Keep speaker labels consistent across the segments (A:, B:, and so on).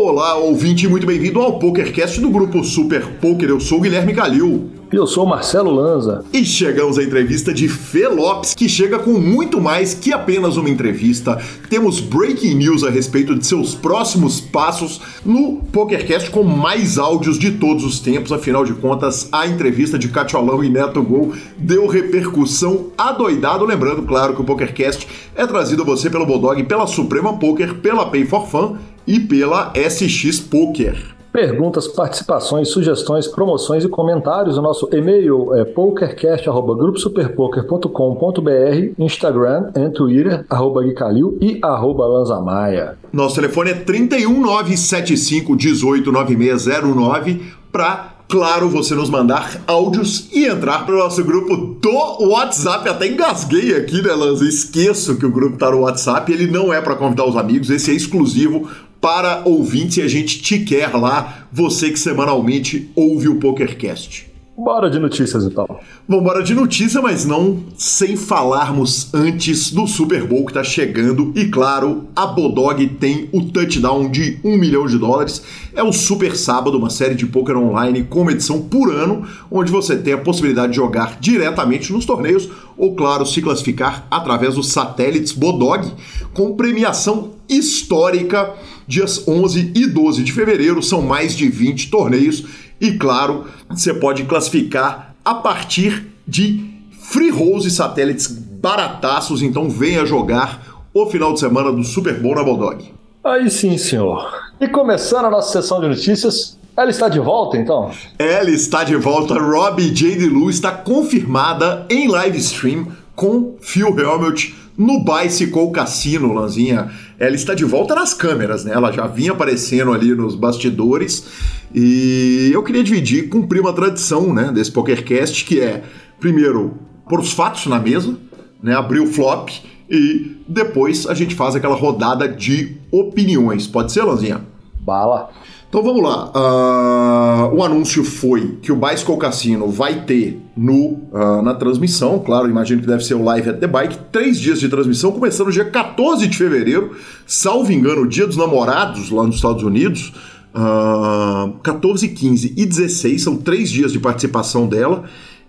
A: Olá, ouvinte, muito bem-vindo ao PokerCast do grupo Super Poker. Eu sou o Guilherme Calil.
B: E eu sou o Marcelo Lanza.
A: E chegamos à entrevista de Fê Lopes, que chega com muito mais que apenas uma entrevista. Temos breaking news a respeito de seus próximos passos no PokerCast com mais áudios de todos os tempos. Afinal de contas, a entrevista de Catiolão e Neto Gol deu repercussão adoidado. Lembrando, claro, que o PokerCast é trazido a você pelo Bulldog, pela Suprema Poker, pela Pay for Fun e pela SX Poker.
B: Perguntas, participações, sugestões, promoções e comentários. O nosso e-mail é pokercast.gruposuperpoker.com.br, Instagram e Twitter, arroba Guicalil e arroba Lanzamaia.
A: Nosso telefone é 31975189609 para claro, você nos mandar áudios e entrar para o nosso grupo do WhatsApp. Até engasguei aqui, né, Lanza? Esqueço que o grupo está no WhatsApp. Ele não é para convidar os amigos, esse é exclusivo para ouvintes e a gente te quer lá, você que semanalmente ouve o PokerCast.
B: Bora de notícias então.
A: Vamos embora de notícia, mas não sem falarmos antes do Super Bowl que está chegando. E claro, a Bodog tem o touchdown de um milhão de dólares. É o Super Sábado, uma série de poker online com uma edição por ano, onde você tem a possibilidade de jogar diretamente nos torneios ou, claro, se classificar através dos satélites Bodog, com premiação histórica dias 11 e 12 de fevereiro. São mais de 20 torneios e, claro, você pode classificar a partir de free rolls e satélites barataços. Então, venha jogar o final de semana do Super Bowl na Bulldog.
B: Aí sim, senhor. E começando a nossa sessão de notícias, ela está de volta, então?
A: Ela está de volta. Robbie J. Lu está confirmada em live stream com Phil Helmut no Bicycle Cassino, Lanzinha. Ela está de volta nas câmeras, né? Ela já vinha aparecendo ali nos bastidores. E eu queria dividir, cumprir uma tradição, né, desse PokerCast, que é, primeiro, pôr os fatos na mesa, né, abrir o flop e depois a gente faz aquela rodada de opiniões. Pode ser, Lanzinha?
B: Bala.
A: Então vamos lá. Uh, o anúncio foi que o Bicycle Cassino vai ter no, uh, na transmissão, claro, imagino que deve ser o Live at the Bike, três dias de transmissão, começando dia 14 de fevereiro, salvo engano, o dia dos namorados lá nos Estados Unidos. Uh, 14, 15 e 16 são três dias de participação dela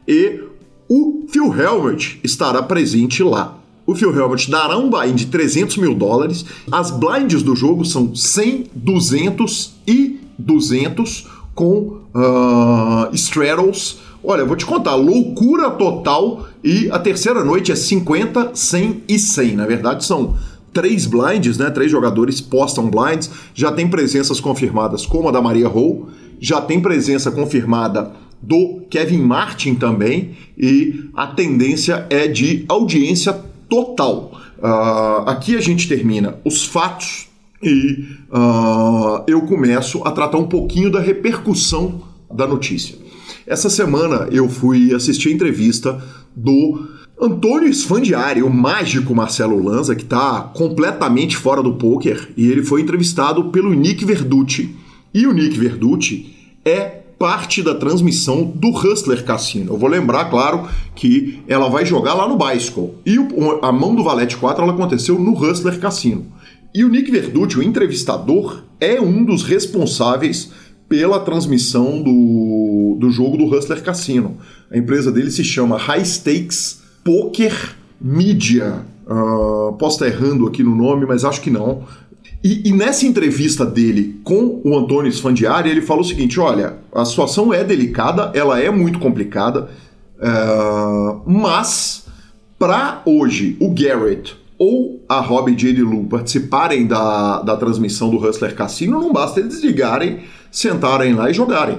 A: e o Phil Helmut estará presente lá. O Phil Helmut dará um buy de 300 mil dólares. As blinds do jogo são 100, 200 e 200 com uh, straddles. Olha, vou te contar, loucura total. E a terceira noite é 50, 100 e 100. Na verdade, são três blinds, né? Três jogadores postam blinds. Já tem presenças confirmadas, como a da Maria Hall. Já tem presença confirmada do Kevin Martin também. E a tendência é de audiência total. Uh, aqui a gente termina os fatos e uh, eu começo a tratar um pouquinho da repercussão da notícia. Essa semana eu fui assistir a entrevista do Antônio Sfandiari, o mágico Marcelo Lanza, que está completamente fora do poker, e ele foi entrevistado pelo Nick Verducci. E o Nick Verducci é parte da transmissão do Hustler Cassino. Eu vou lembrar, claro, que ela vai jogar lá no Bicycle. E a mão do Valete 4 ela aconteceu no Hustler Cassino. E o Nick Verducci, o entrevistador, é um dos responsáveis pela transmissão do, do jogo do Hustler Cassino. A empresa dele se chama High Stakes Poker Media. Uh, posso estar errando aqui no nome, mas acho que não. E, e, nessa entrevista dele com o Antônio Sfandiari, ele falou o seguinte: olha, a situação é delicada, ela é muito complicada, uh, mas para hoje o Garrett ou a Robbie J. Lu participarem da, da transmissão do Hustler Cassino, não basta eles ligarem, sentarem lá e jogarem.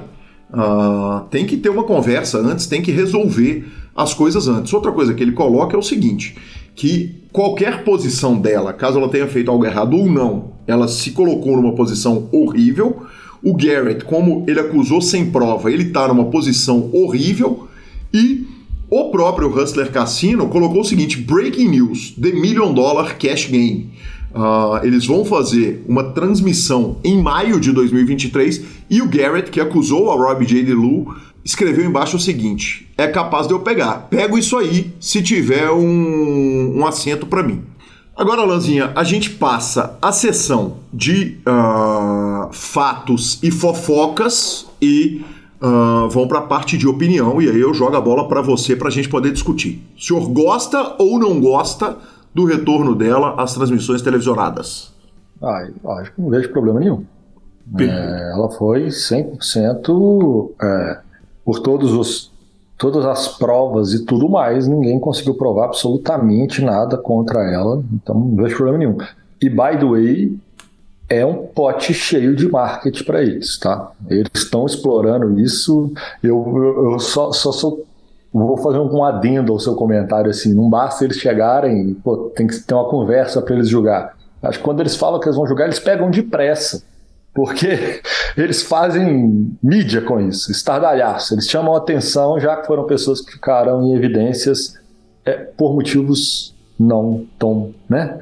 A: Uh, tem que ter uma conversa antes, tem que resolver as coisas antes. Outra coisa que ele coloca é o seguinte: que qualquer posição dela, caso ela tenha feito algo errado ou não, ela se colocou numa posição horrível. O Garrett, como ele acusou sem prova, ele está numa posição horrível. E o próprio Hustler Cassino colocou o seguinte: Breaking News: The Million Dollar Cash Game. Uh, eles vão fazer uma transmissão em maio de 2023 e o Garrett, que acusou a Robbie J. Lu, escreveu embaixo o seguinte: é capaz de eu pegar. Pego isso aí se tiver um, um assento para mim. Agora, Lanzinha, a gente passa a sessão de uh, fatos e fofocas e uh, vão para a parte de opinião. E aí eu jogo a bola para você para a gente poder discutir. O senhor gosta ou não gosta do retorno dela às transmissões televisionadas?
B: Ah, acho que não vejo problema nenhum. É, ela foi 100% é, por todos os, todas as provas e tudo mais, ninguém conseguiu provar absolutamente nada contra ela, então não vejo problema nenhum. E, by the way, é um pote cheio de marketing para eles, tá? Eles estão explorando isso. Eu, eu, eu só, só sou vou fazer um adendo ao seu comentário assim, não basta eles chegarem, pô, tem que ter uma conversa para eles julgar. Acho que quando eles falam que eles vão julgar, eles pegam depressa porque eles fazem mídia com isso, estardalhaço. Eles chamam atenção, já que foram pessoas que ficaram em evidências é, por motivos não tão né,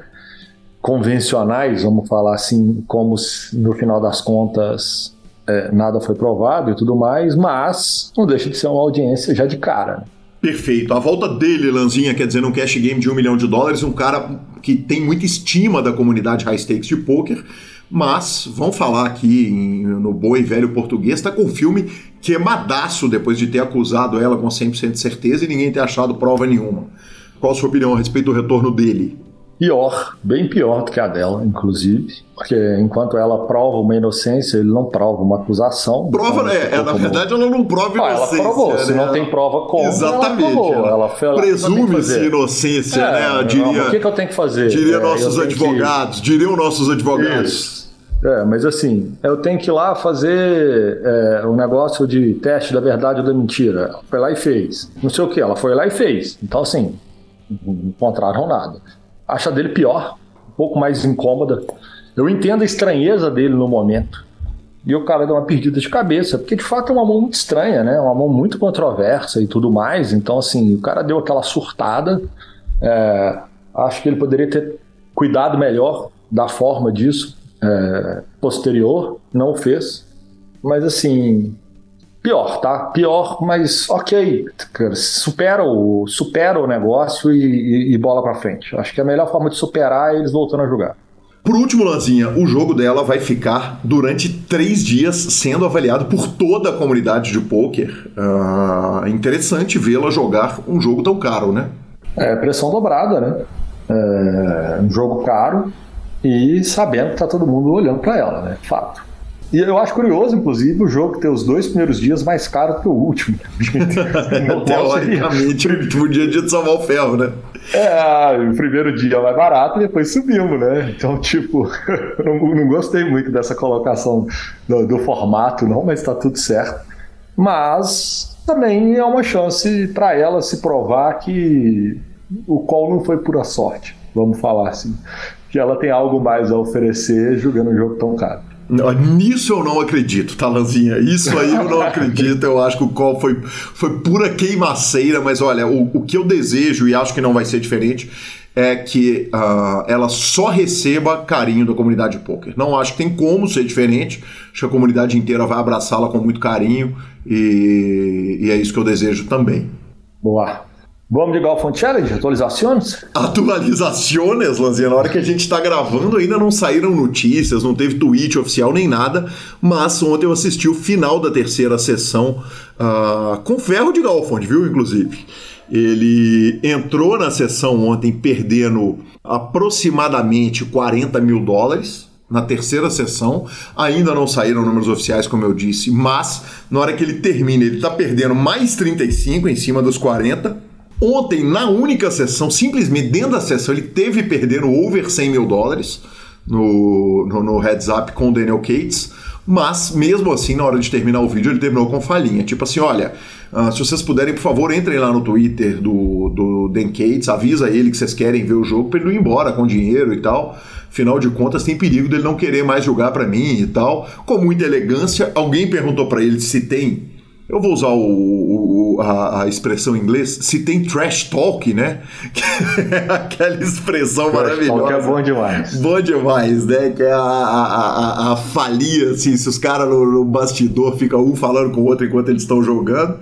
B: convencionais, vamos falar assim, como se, no final das contas é, nada foi provado e tudo mais, mas não deixa de ser uma audiência já de cara. Né?
A: Perfeito. A volta dele, Lanzinha, quer dizer, num cash game de um milhão de dólares, um cara que tem muita estima da comunidade high stakes de poker mas, vamos falar aqui em, no boa e velho português, está com o filme queimadaço depois de ter acusado ela com 100% de certeza e ninguém ter achado prova nenhuma. Qual a sua opinião a respeito do retorno dele?
B: Pior, bem pior do que a dela, inclusive. Porque enquanto ela prova uma inocência, ele não prova uma acusação.
A: Prova, então, é, é na verdade ela não prova inocência.
B: Ah, ela provou, né? se não tem prova contra,
A: Exatamente.
B: Ela, ela
A: Presume-se inocência, é, né?
B: Diria, o que, que, eu tenho que fazer?
A: Diria é, nossos advogados, que... diriam nossos advogados.
B: Isso. É, mas assim, eu tenho que ir lá fazer é, um negócio de teste da verdade ou da mentira. Foi lá e fez. Não sei o que, ela foi lá e fez. Então, assim, não encontraram nada. Acha dele pior, um pouco mais incômoda. Eu entendo a estranheza dele no momento. E o cara deu uma perdida de cabeça, porque de fato é uma mão muito estranha, né? Uma mão muito controversa e tudo mais. Então, assim, o cara deu aquela surtada. É, acho que ele poderia ter cuidado melhor da forma disso é, posterior, não fez. Mas assim, pior, tá? Pior, mas ok, supera o, supera o negócio e, e, e bola para frente. Acho que a melhor forma de superar é eles voltando a jogar.
A: Por último, Lanzinha, o jogo dela vai ficar durante três dias sendo avaliado por toda a comunidade de poker. Uh, interessante vê-la jogar um jogo tão caro, né?
B: É pressão dobrada, né? É um jogo caro, e sabendo que tá todo mundo olhando para ela, né? Fato. E eu acho curioso, inclusive, o jogo ter os dois primeiros dias mais caro que o último.
A: Teoricamente, o último dia de salvar o ferro, né?
B: É, o primeiro dia é mais barato e depois subimos, né? Então, tipo, eu não, não gostei muito dessa colocação do, do formato, não, mas tá tudo certo. Mas também é uma chance para ela se provar que o qual não foi pura sorte, vamos falar assim que ela tem algo mais a oferecer jogando um jogo tão caro.
A: Nisso eu não acredito, Talanzinha. Isso aí eu não acredito. Eu acho que o call foi, foi pura queimaceira, mas olha, o, o que eu desejo, e acho que não vai ser diferente, é que uh, ela só receba carinho da comunidade de poker. Não acho que tem como ser diferente. Acho que a comunidade inteira vai abraçá-la com muito carinho e, e é isso que eu desejo também.
B: Boa. Vamos de Golfon Challenge? Atualizações?
A: Atualizações, Lanzinha. Na hora que a gente está gravando, ainda não saíram notícias, não teve tweet oficial nem nada. Mas ontem eu assisti o final da terceira sessão uh, com ferro de Golfond, viu? Inclusive. Ele entrou na sessão ontem perdendo aproximadamente 40 mil dólares na terceira sessão. Ainda não saíram números oficiais, como eu disse, mas na hora que ele termina, ele está perdendo mais 35 em cima dos 40 Ontem, na única sessão, simplesmente dentro da sessão, ele teve perdendo over 100 mil dólares no, no, no heads up com o Daniel Cates. Mas, mesmo assim, na hora de terminar o vídeo, ele terminou com falinha. Tipo assim, olha, uh, se vocês puderem, por favor, entrem lá no Twitter do, do Dan Cates, avisa ele que vocês querem ver o jogo para ele ir embora com dinheiro e tal. Afinal de contas, tem perigo dele não querer mais jogar para mim e tal. Com muita elegância, alguém perguntou para ele se tem eu vou usar o, o, a, a, expressão em inglês, se tem trash talk, né? Aquela expressão trash maravilhosa. Talk
B: é bom demais.
A: Bom demais, né? Que é a, a, a, a falia, assim, se os caras no, no, bastidor ficam um falando com o outro enquanto eles estão jogando.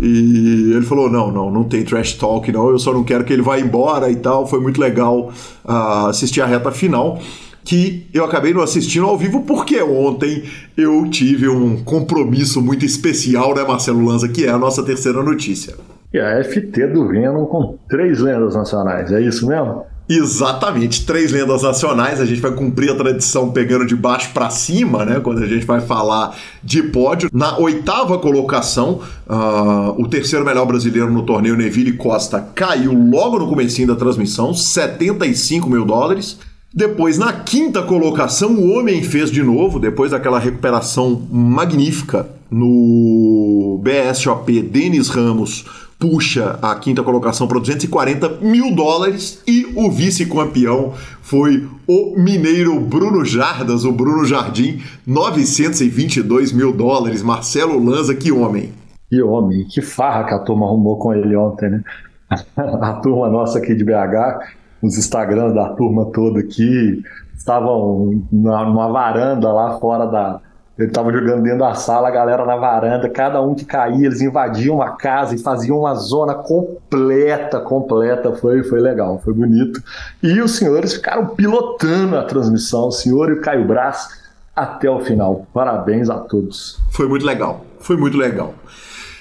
A: E ele falou: não, não, não tem trash talk, não, eu só não quero que ele vá embora e tal. Foi muito legal uh, assistir a reta final. Que eu acabei não assistindo ao vivo porque ontem eu tive um compromisso muito especial, né, Marcelo Lanza, que é a nossa terceira notícia.
B: E a FT do Venom com três lendas nacionais, é isso mesmo?
A: Exatamente, três lendas nacionais. A gente vai cumprir a tradição pegando de baixo para cima, né? Quando a gente vai falar de pódio. Na oitava colocação, uh, o terceiro melhor brasileiro no torneio, Neville Costa, caiu logo no comecinho da transmissão, 75 mil dólares. Depois, na quinta colocação, o homem fez de novo, depois daquela recuperação magnífica no BSOP, Denis Ramos puxa a quinta colocação para 240 mil dólares e o vice-campeão foi o mineiro Bruno Jardas, o Bruno Jardim, 922 mil dólares. Marcelo Lanza, que homem!
B: Que homem, que farra que a turma arrumou com ele ontem, né? A turma nossa aqui de BH, os Instagrams da turma toda aqui, estavam numa varanda lá fora da, ele tava jogando dentro da sala, a galera na varanda, cada um que caía, eles invadiam a casa e faziam uma zona completa, completa. Foi, foi legal, foi bonito. E os senhores ficaram pilotando a transmissão, o senhor e o Caio Brás, até o final. Parabéns a todos.
A: Foi muito legal, foi muito legal.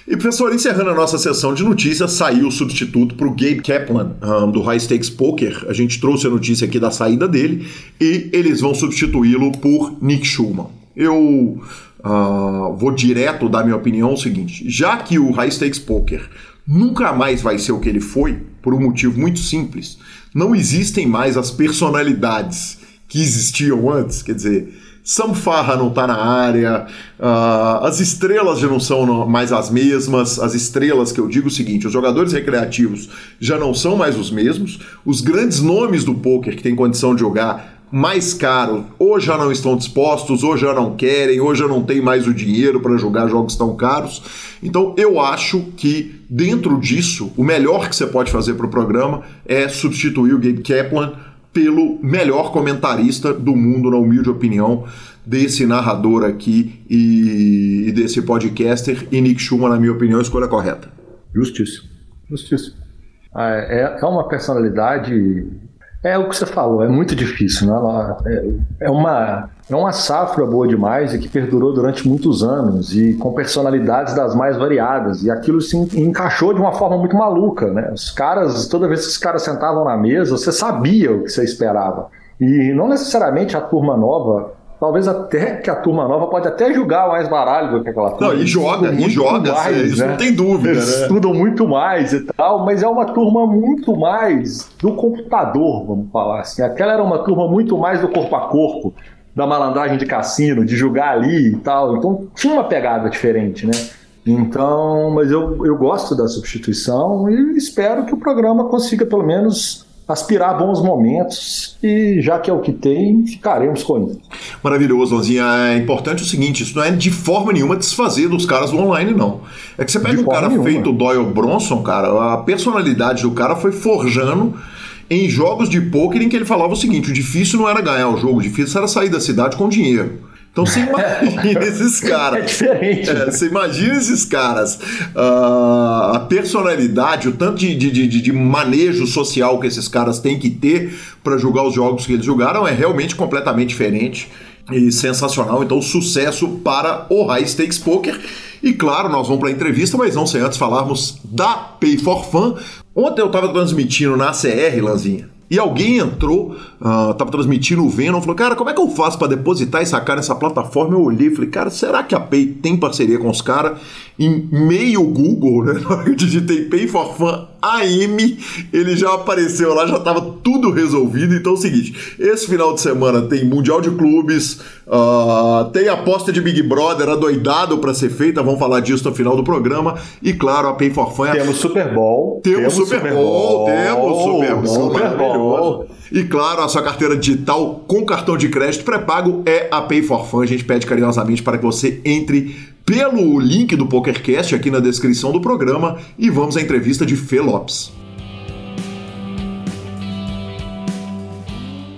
A: E, professor, encerrando a nossa sessão de notícias, saiu o substituto para o Gabe Kaplan, um, do High Stakes Poker. A gente trouxe a notícia aqui da saída dele e eles vão substituí-lo por Nick Schulman eu uh, vou direto dar minha opinião o seguinte: já que o High Stakes Poker nunca mais vai ser o que ele foi, por um motivo muito simples, não existem mais as personalidades que existiam antes, quer dizer. Sam Farra não está na área, uh, as estrelas já não são mais as mesmas. As estrelas, que eu digo o seguinte: os jogadores recreativos já não são mais os mesmos. Os grandes nomes do poker que têm condição de jogar mais caro, ou já não estão dispostos, ou já não querem, ou já não tem mais o dinheiro para jogar jogos tão caros. Então eu acho que dentro disso, o melhor que você pode fazer para o programa é substituir o Gabe Kaplan pelo melhor comentarista do mundo, na humilde opinião desse narrador aqui e, desse podcaster. E Nick Schumann, na minha opinião, escolha correta.
B: Justíssimo. Justíssimo. Ah, é, é uma personalidade é o que você falou, é muito difícil, né? É, é uma, é uma safra boa demais e que perdurou durante muitos anos e com personalidades das mais variadas. E aquilo se encaixou de uma forma muito maluca, né? Os caras, toda vez que os caras sentavam na mesa, você sabia o que você esperava. E não necessariamente a turma nova Talvez até que a turma nova pode até julgar mais baralho do que aquela turma.
A: Não, e joga, e joga, mais, isso né? não tem dúvida. Eles
B: né? estudam muito mais e tal, mas é uma turma muito mais do computador, vamos falar assim. Aquela era uma turma muito mais do corpo a corpo, da malandragem de cassino, de julgar ali e tal. Então tinha uma pegada diferente, né? Então, mas eu, eu gosto da substituição e espero que o programa consiga pelo menos aspirar bons momentos e já que é o que tem, ficaremos com isso.
A: Maravilhoso, Lanzinha. É importante o seguinte, isso não é de forma nenhuma desfazer dos caras do online, não. É que você pega de um cara nenhuma. feito Doyle Bronson, cara, a personalidade do cara foi forjando em jogos de pôquer em que ele falava o seguinte, o difícil não era ganhar o jogo, o difícil era sair da cidade com dinheiro. Então você imagina esses caras. É
B: diferente. É,
A: você imagina esses caras. Uh, a personalidade, o tanto de, de, de, de, manejo social que esses caras têm que ter para jogar os jogos que eles jogaram é realmente completamente diferente e sensacional. Então, sucesso para o High Stakes Poker. E claro, nós vamos para a entrevista, mas não sem antes falarmos da Pay for Fun. Ontem eu estava transmitindo na CR, Lanzinha e alguém entrou, uh, tava transmitindo o Venom, falou, cara, como é que eu faço para depositar e sacar nessa plataforma? Eu olhei e falei, cara, será que a Pay tem parceria com os caras? Em meio Google, né? Na hora que eu digitei Pay for Fun AM, ele já apareceu lá, já estava tudo resolvido. Então é o seguinte: esse final de semana tem Mundial de Clubes, uh, tem aposta de Big Brother adoidado para ser feita, vamos falar disso no final do programa. E claro, a Pay for Fun. É
B: temos Super Bowl.
A: Temos, temos Super, Super Bowl, Bowl, temos Super Bowl, Super Bowl. E claro, a sua carteira digital com cartão de crédito pré-pago é a Pay for Fun. A gente pede carinhosamente para que você entre pelo link do PokerCast aqui na descrição do programa e vamos à entrevista de Fê Lopes.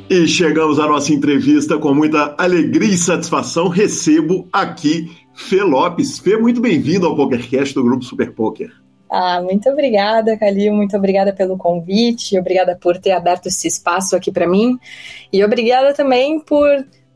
A: E chegamos à nossa entrevista com muita alegria e satisfação. Recebo aqui Fê Lopes. Fê, muito bem-vindo ao PokerCast do Grupo Super Poker.
C: Ah, muito obrigada, Calil. Muito obrigada pelo convite. Obrigada por ter aberto esse espaço aqui para mim. E obrigada também por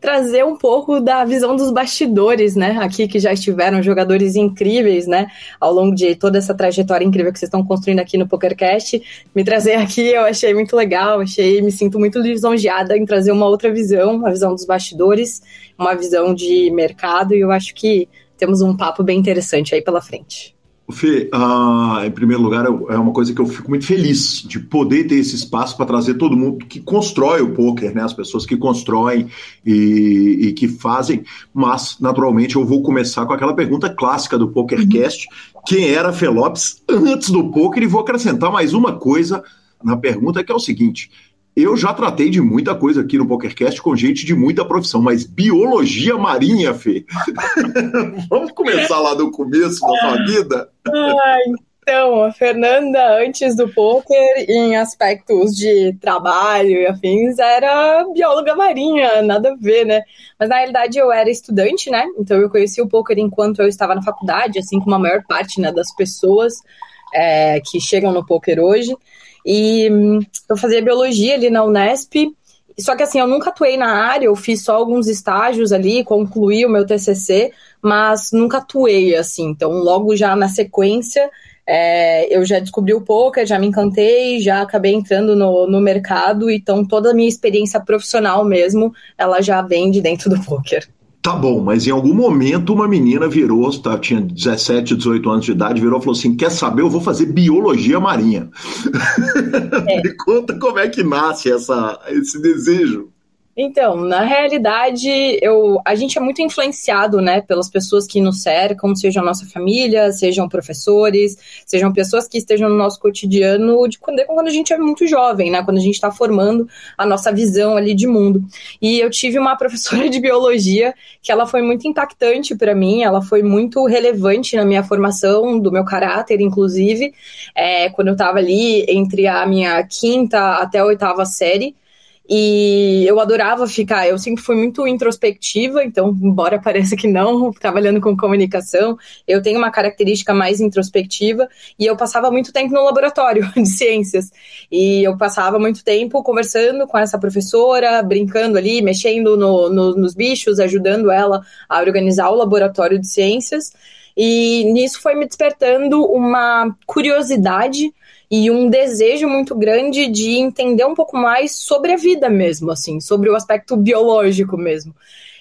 C: trazer um pouco da visão dos bastidores, né? Aqui que já estiveram jogadores incríveis, né? Ao longo de toda essa trajetória incrível que vocês estão construindo aqui no PokerCast. Me trazer aqui eu achei muito legal, achei, me sinto muito lisonjeada em trazer uma outra visão, uma visão dos bastidores, uma visão de mercado, e eu acho que temos um papo bem interessante aí pela frente.
A: Fê, uh, em primeiro lugar, é uma coisa que eu fico muito feliz de poder ter esse espaço para trazer todo mundo que constrói o poker, né? As pessoas que constroem e, e, que fazem. Mas, naturalmente, eu vou começar com aquela pergunta clássica do PokerCast: quem era Fê Lopes antes do poker? E vou acrescentar mais uma coisa na pergunta, que é o seguinte: eu já tratei de muita coisa aqui no PokerCast com gente de muita profissão, mas biologia marinha, Fê. Vamos começar lá do começo da sua vida?
C: Ah, então, a Fernanda, antes do poker, em aspectos de trabalho e afins, era bióloga marinha, nada a ver, né? Mas na realidade eu era estudante, né? Então eu conheci o poker enquanto eu estava na faculdade, assim como a maior parte né, das pessoas é, que chegam no poker hoje. E hum, eu fazia biologia ali na Unesp. Só que assim, eu nunca atuei na área, eu fiz só alguns estágios ali, concluí o meu TCC, mas nunca atuei assim. Então, logo já na sequência, é, eu já descobri o poker, já me encantei, já acabei entrando no, no mercado, então toda a minha experiência profissional mesmo, ela já vem de dentro do poker.
A: Tá bom, mas em algum momento uma menina virou, tá, tinha 17, 18 anos de idade, virou e falou assim: quer saber? Eu vou fazer biologia marinha. É. Me conta como é que nasce essa, esse desejo.
C: Então, na realidade, eu, a gente é muito influenciado, né, pelas pessoas que nos cercam, sejam a nossa família, sejam professores, sejam pessoas que estejam no nosso cotidiano de quando, quando a gente é muito jovem, né, quando a gente está formando a nossa visão ali de mundo. E eu tive uma professora de biologia que ela foi muito impactante para mim, ela foi muito relevante na minha formação, do meu caráter, inclusive, é, quando eu estava ali entre a minha quinta até a oitava série. E eu adorava ficar, eu sempre fui muito introspectiva, então, embora pareça que não, trabalhando com comunicação, eu tenho uma característica mais introspectiva e eu passava muito tempo no laboratório de ciências. E eu passava muito tempo conversando com essa professora, brincando ali, mexendo no, no, nos bichos, ajudando ela a organizar o laboratório de ciências. E nisso foi me despertando uma curiosidade e um desejo muito grande de entender um pouco mais sobre a vida mesmo, assim, sobre o aspecto biológico mesmo.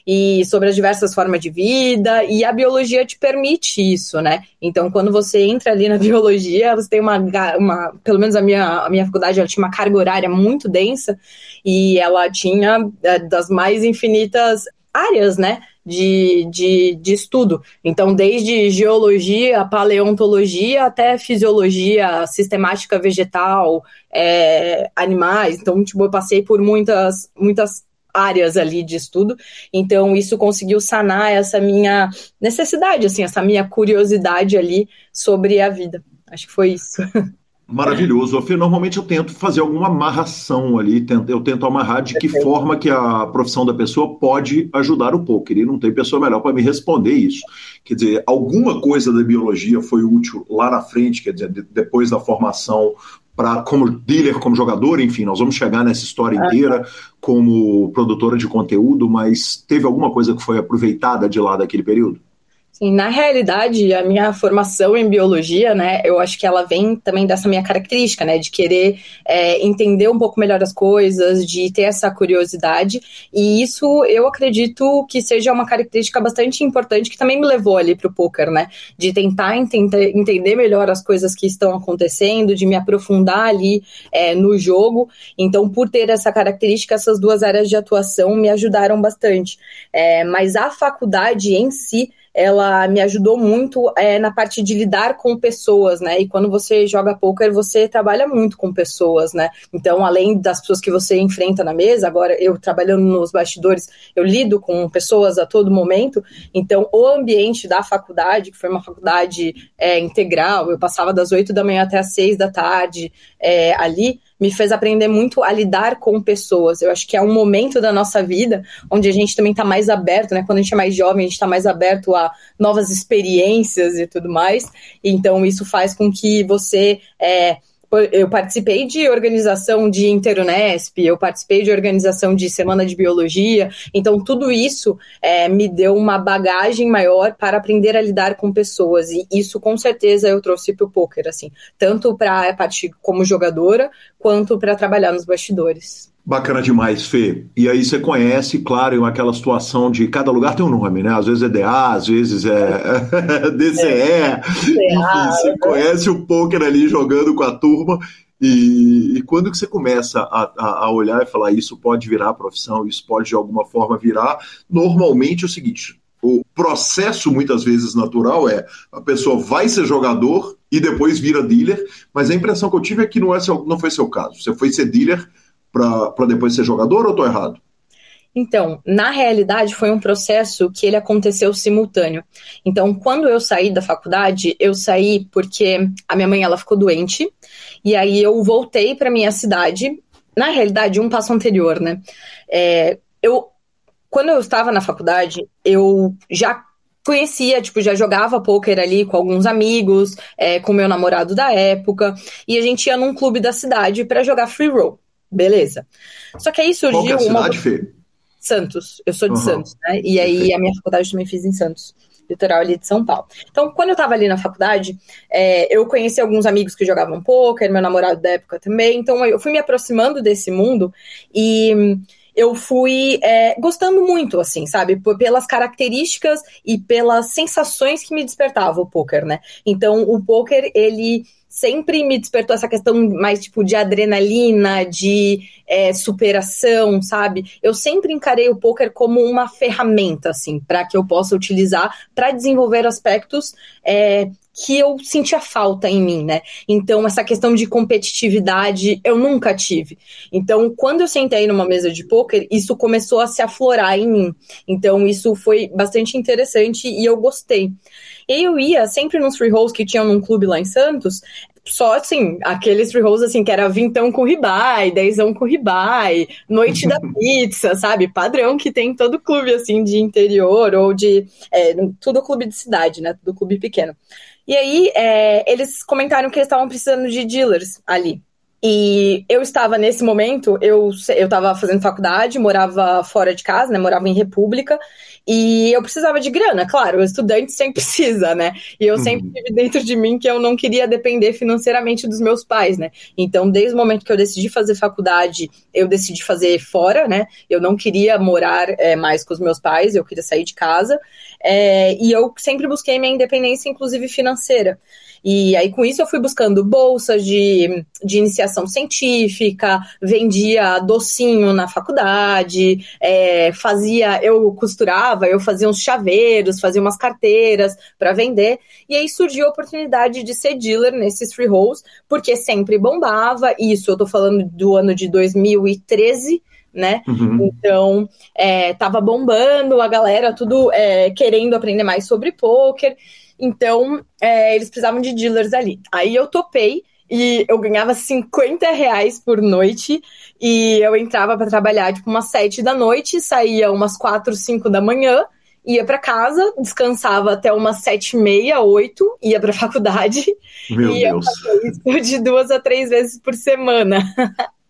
C: E sobre as diversas formas de vida, e a biologia te permite isso, né? Então, quando você entra ali na biologia, você tem uma, uma pelo menos a minha, a minha faculdade, ela tinha uma carga horária muito densa, e ela tinha é, das mais infinitas áreas, né? De, de, de estudo. Então, desde geologia, paleontologia até fisiologia, sistemática vegetal, é, animais. Então, tipo, eu passei por muitas, muitas áreas ali de estudo. Então, isso conseguiu sanar essa minha necessidade, assim, essa minha curiosidade ali sobre a vida. Acho que foi isso.
A: Maravilhoso. Normalmente eu tento fazer alguma amarração ali, eu tento amarrar de que forma que a profissão da pessoa pode ajudar o poker. E não tem pessoa melhor para me responder isso. Quer dizer, alguma coisa da biologia foi útil lá na frente, quer dizer, depois da formação para como dealer, como jogador, enfim, nós vamos chegar nessa história inteira como produtora de conteúdo, mas teve alguma coisa que foi aproveitada de lá daquele período?
C: Na realidade, a minha formação em biologia, né, eu acho que ela vem também dessa minha característica, né, de querer é, entender um pouco melhor as coisas, de ter essa curiosidade, e isso eu acredito que seja uma característica bastante importante que também me levou ali para o poker, né, de tentar entender, entender melhor as coisas que estão acontecendo, de me aprofundar ali é, no jogo. Então, por ter essa característica, essas duas áreas de atuação me ajudaram bastante. É, mas a faculdade em si ela me ajudou muito é, na parte de lidar com pessoas, né? E quando você joga poker, você trabalha muito com pessoas, né? Então, além das pessoas que você enfrenta na mesa, agora eu trabalhando nos bastidores, eu lido com pessoas a todo momento. Então, o ambiente da faculdade, que foi uma faculdade é, integral, eu passava das oito da manhã até as seis da tarde é, ali me fez aprender muito a lidar com pessoas. Eu acho que é um momento da nossa vida onde a gente também está mais aberto, né? Quando a gente é mais jovem, a gente está mais aberto a novas experiências e tudo mais. Então, isso faz com que você. É, eu participei de organização de Interunesp, eu participei de organização de Semana de Biologia, então tudo isso é, me deu uma bagagem maior para aprender a lidar com pessoas, e isso com certeza eu trouxe para o poker, assim, tanto para a parte como jogadora, quanto para trabalhar nos bastidores.
A: Bacana demais, Fê. E aí você conhece, claro, aquela situação de cada lugar tem um nome, né? Às vezes é DA, às vezes é DCE. É. Enfim, você né? conhece o poker ali jogando com a turma. E, e quando que você começa a, a, a, olhar e falar isso pode virar profissão, isso pode de alguma forma virar, normalmente é o seguinte: o processo muitas vezes natural é a pessoa vai ser jogador e depois vira dealer, mas a impressão que eu tive é que não, é seu, não foi seu caso. Você foi ser dealer para depois ser jogador ou estou errado?
C: Então, na realidade, foi um processo que ele aconteceu simultâneo. Então, quando eu saí da faculdade, eu saí porque a minha mãe ela ficou doente e aí eu voltei para minha cidade. Na realidade, um passo anterior, né? É, eu, quando eu estava na faculdade, eu já conhecia, tipo, já jogava poker ali com alguns amigos, é, com meu namorado da época, e a gente ia num clube da cidade para jogar free roll. Beleza. Só que aí surgiu Qual que é a
A: cidade, uma... Fê?
C: Santos. Eu sou de uhum. Santos, né? E aí a minha faculdade também fiz em Santos litoral ali de São Paulo. Então, quando eu tava ali na faculdade, é, eu conheci alguns amigos que jogavam poker, meu namorado da época também, então eu fui me aproximando desse mundo e eu fui é, gostando muito, assim, sabe? Pelas características e pelas sensações que me despertava o poker, né? Então, o poker, ele sempre me despertou essa questão mais tipo de adrenalina, de é, superação, sabe? Eu sempre encarei o poker como uma ferramenta, assim, para que eu possa utilizar para desenvolver aspectos é, que eu sentia falta em mim, né? Então, essa questão de competitividade eu nunca tive. Então, quando eu sentei numa mesa de poker, isso começou a se aflorar em mim. Então, isso foi bastante interessante e eu gostei. Eu ia sempre nos free rolls que tinham num clube lá em Santos, só assim, aqueles free rolls assim, que era vintão com ribai, dezão com ribai, noite da pizza, sabe? Padrão que tem em todo clube, assim, de interior ou de. É, tudo clube de cidade, né? Tudo clube pequeno. E aí, é, eles comentaram que eles estavam precisando de dealers ali. E eu estava nesse momento, eu eu estava fazendo faculdade, morava fora de casa, né? Morava em República, e eu precisava de grana, claro, o estudante sempre precisa, né? E eu uhum. sempre tive dentro de mim que eu não queria depender financeiramente dos meus pais, né? Então, desde o momento que eu decidi fazer faculdade, eu decidi fazer fora, né? Eu não queria morar é, mais com os meus pais, eu queria sair de casa. É, e eu sempre busquei minha independência, inclusive financeira. E aí, com isso, eu fui buscando bolsas de, de iniciação científica, vendia docinho na faculdade, é, fazia, eu costurava, eu fazia uns chaveiros, fazia umas carteiras para vender. E aí surgiu a oportunidade de ser dealer nesses free rolls, porque sempre bombava. Isso eu tô falando do ano de 2013 né? Uhum. Então, é, tava bombando, a galera tudo é, querendo aprender mais sobre poker. Então, é, eles precisavam de dealers ali. Aí eu topei e eu ganhava 50 reais por noite e eu entrava para trabalhar tipo umas 7 da noite, saía umas 4, 5 da manhã, ia para casa, descansava até umas 7 e meia, 8, ia para faculdade
A: Meu e Deus.
C: ia isso de duas a três vezes por semana.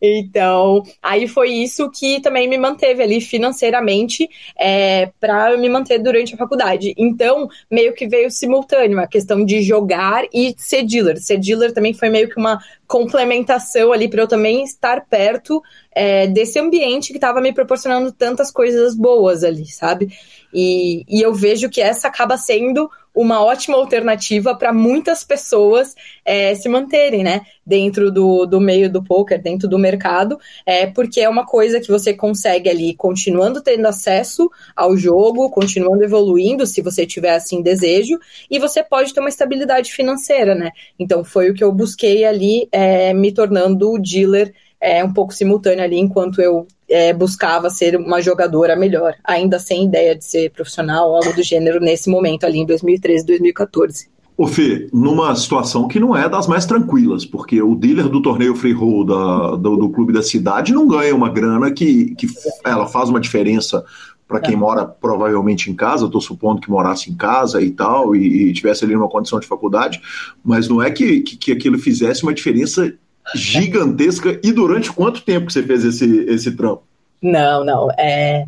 C: então, aí foi isso que também me manteve ali financeiramente é, para me manter durante a faculdade. Então, meio que veio simultâneo a questão de jogar e ser dealer. Ser dealer também foi meio que uma complementação ali para eu também estar perto é, desse ambiente que estava me proporcionando tantas coisas boas ali, sabe? E, e eu vejo que essa acaba sendo uma ótima alternativa para muitas pessoas é, se manterem, né, dentro do, do meio do poker, dentro do mercado, é, porque é uma coisa que você consegue ali, continuando tendo acesso ao jogo, continuando evoluindo, se você tiver assim desejo, e você pode ter uma estabilidade financeira, né? Então foi o que eu busquei ali, é, me tornando dealer é, um pouco simultâneo ali, enquanto eu é, buscava ser uma jogadora melhor, ainda sem ideia de ser profissional ou algo do gênero nesse momento ali em 2013, 2014.
A: Ô Fê, numa situação que não é das mais tranquilas, porque o dealer do torneio freehold da, do, do, clube da cidade não ganha uma grana que, que ela faz uma diferença para quem é. mora provavelmente em casa, estou supondo que morasse em casa e tal, e, e tivesse ali numa condição de faculdade, mas não é que, que, que aquilo fizesse uma diferença gigantesca. E durante quanto tempo que você fez esse, esse trampo?
C: Não, não. É,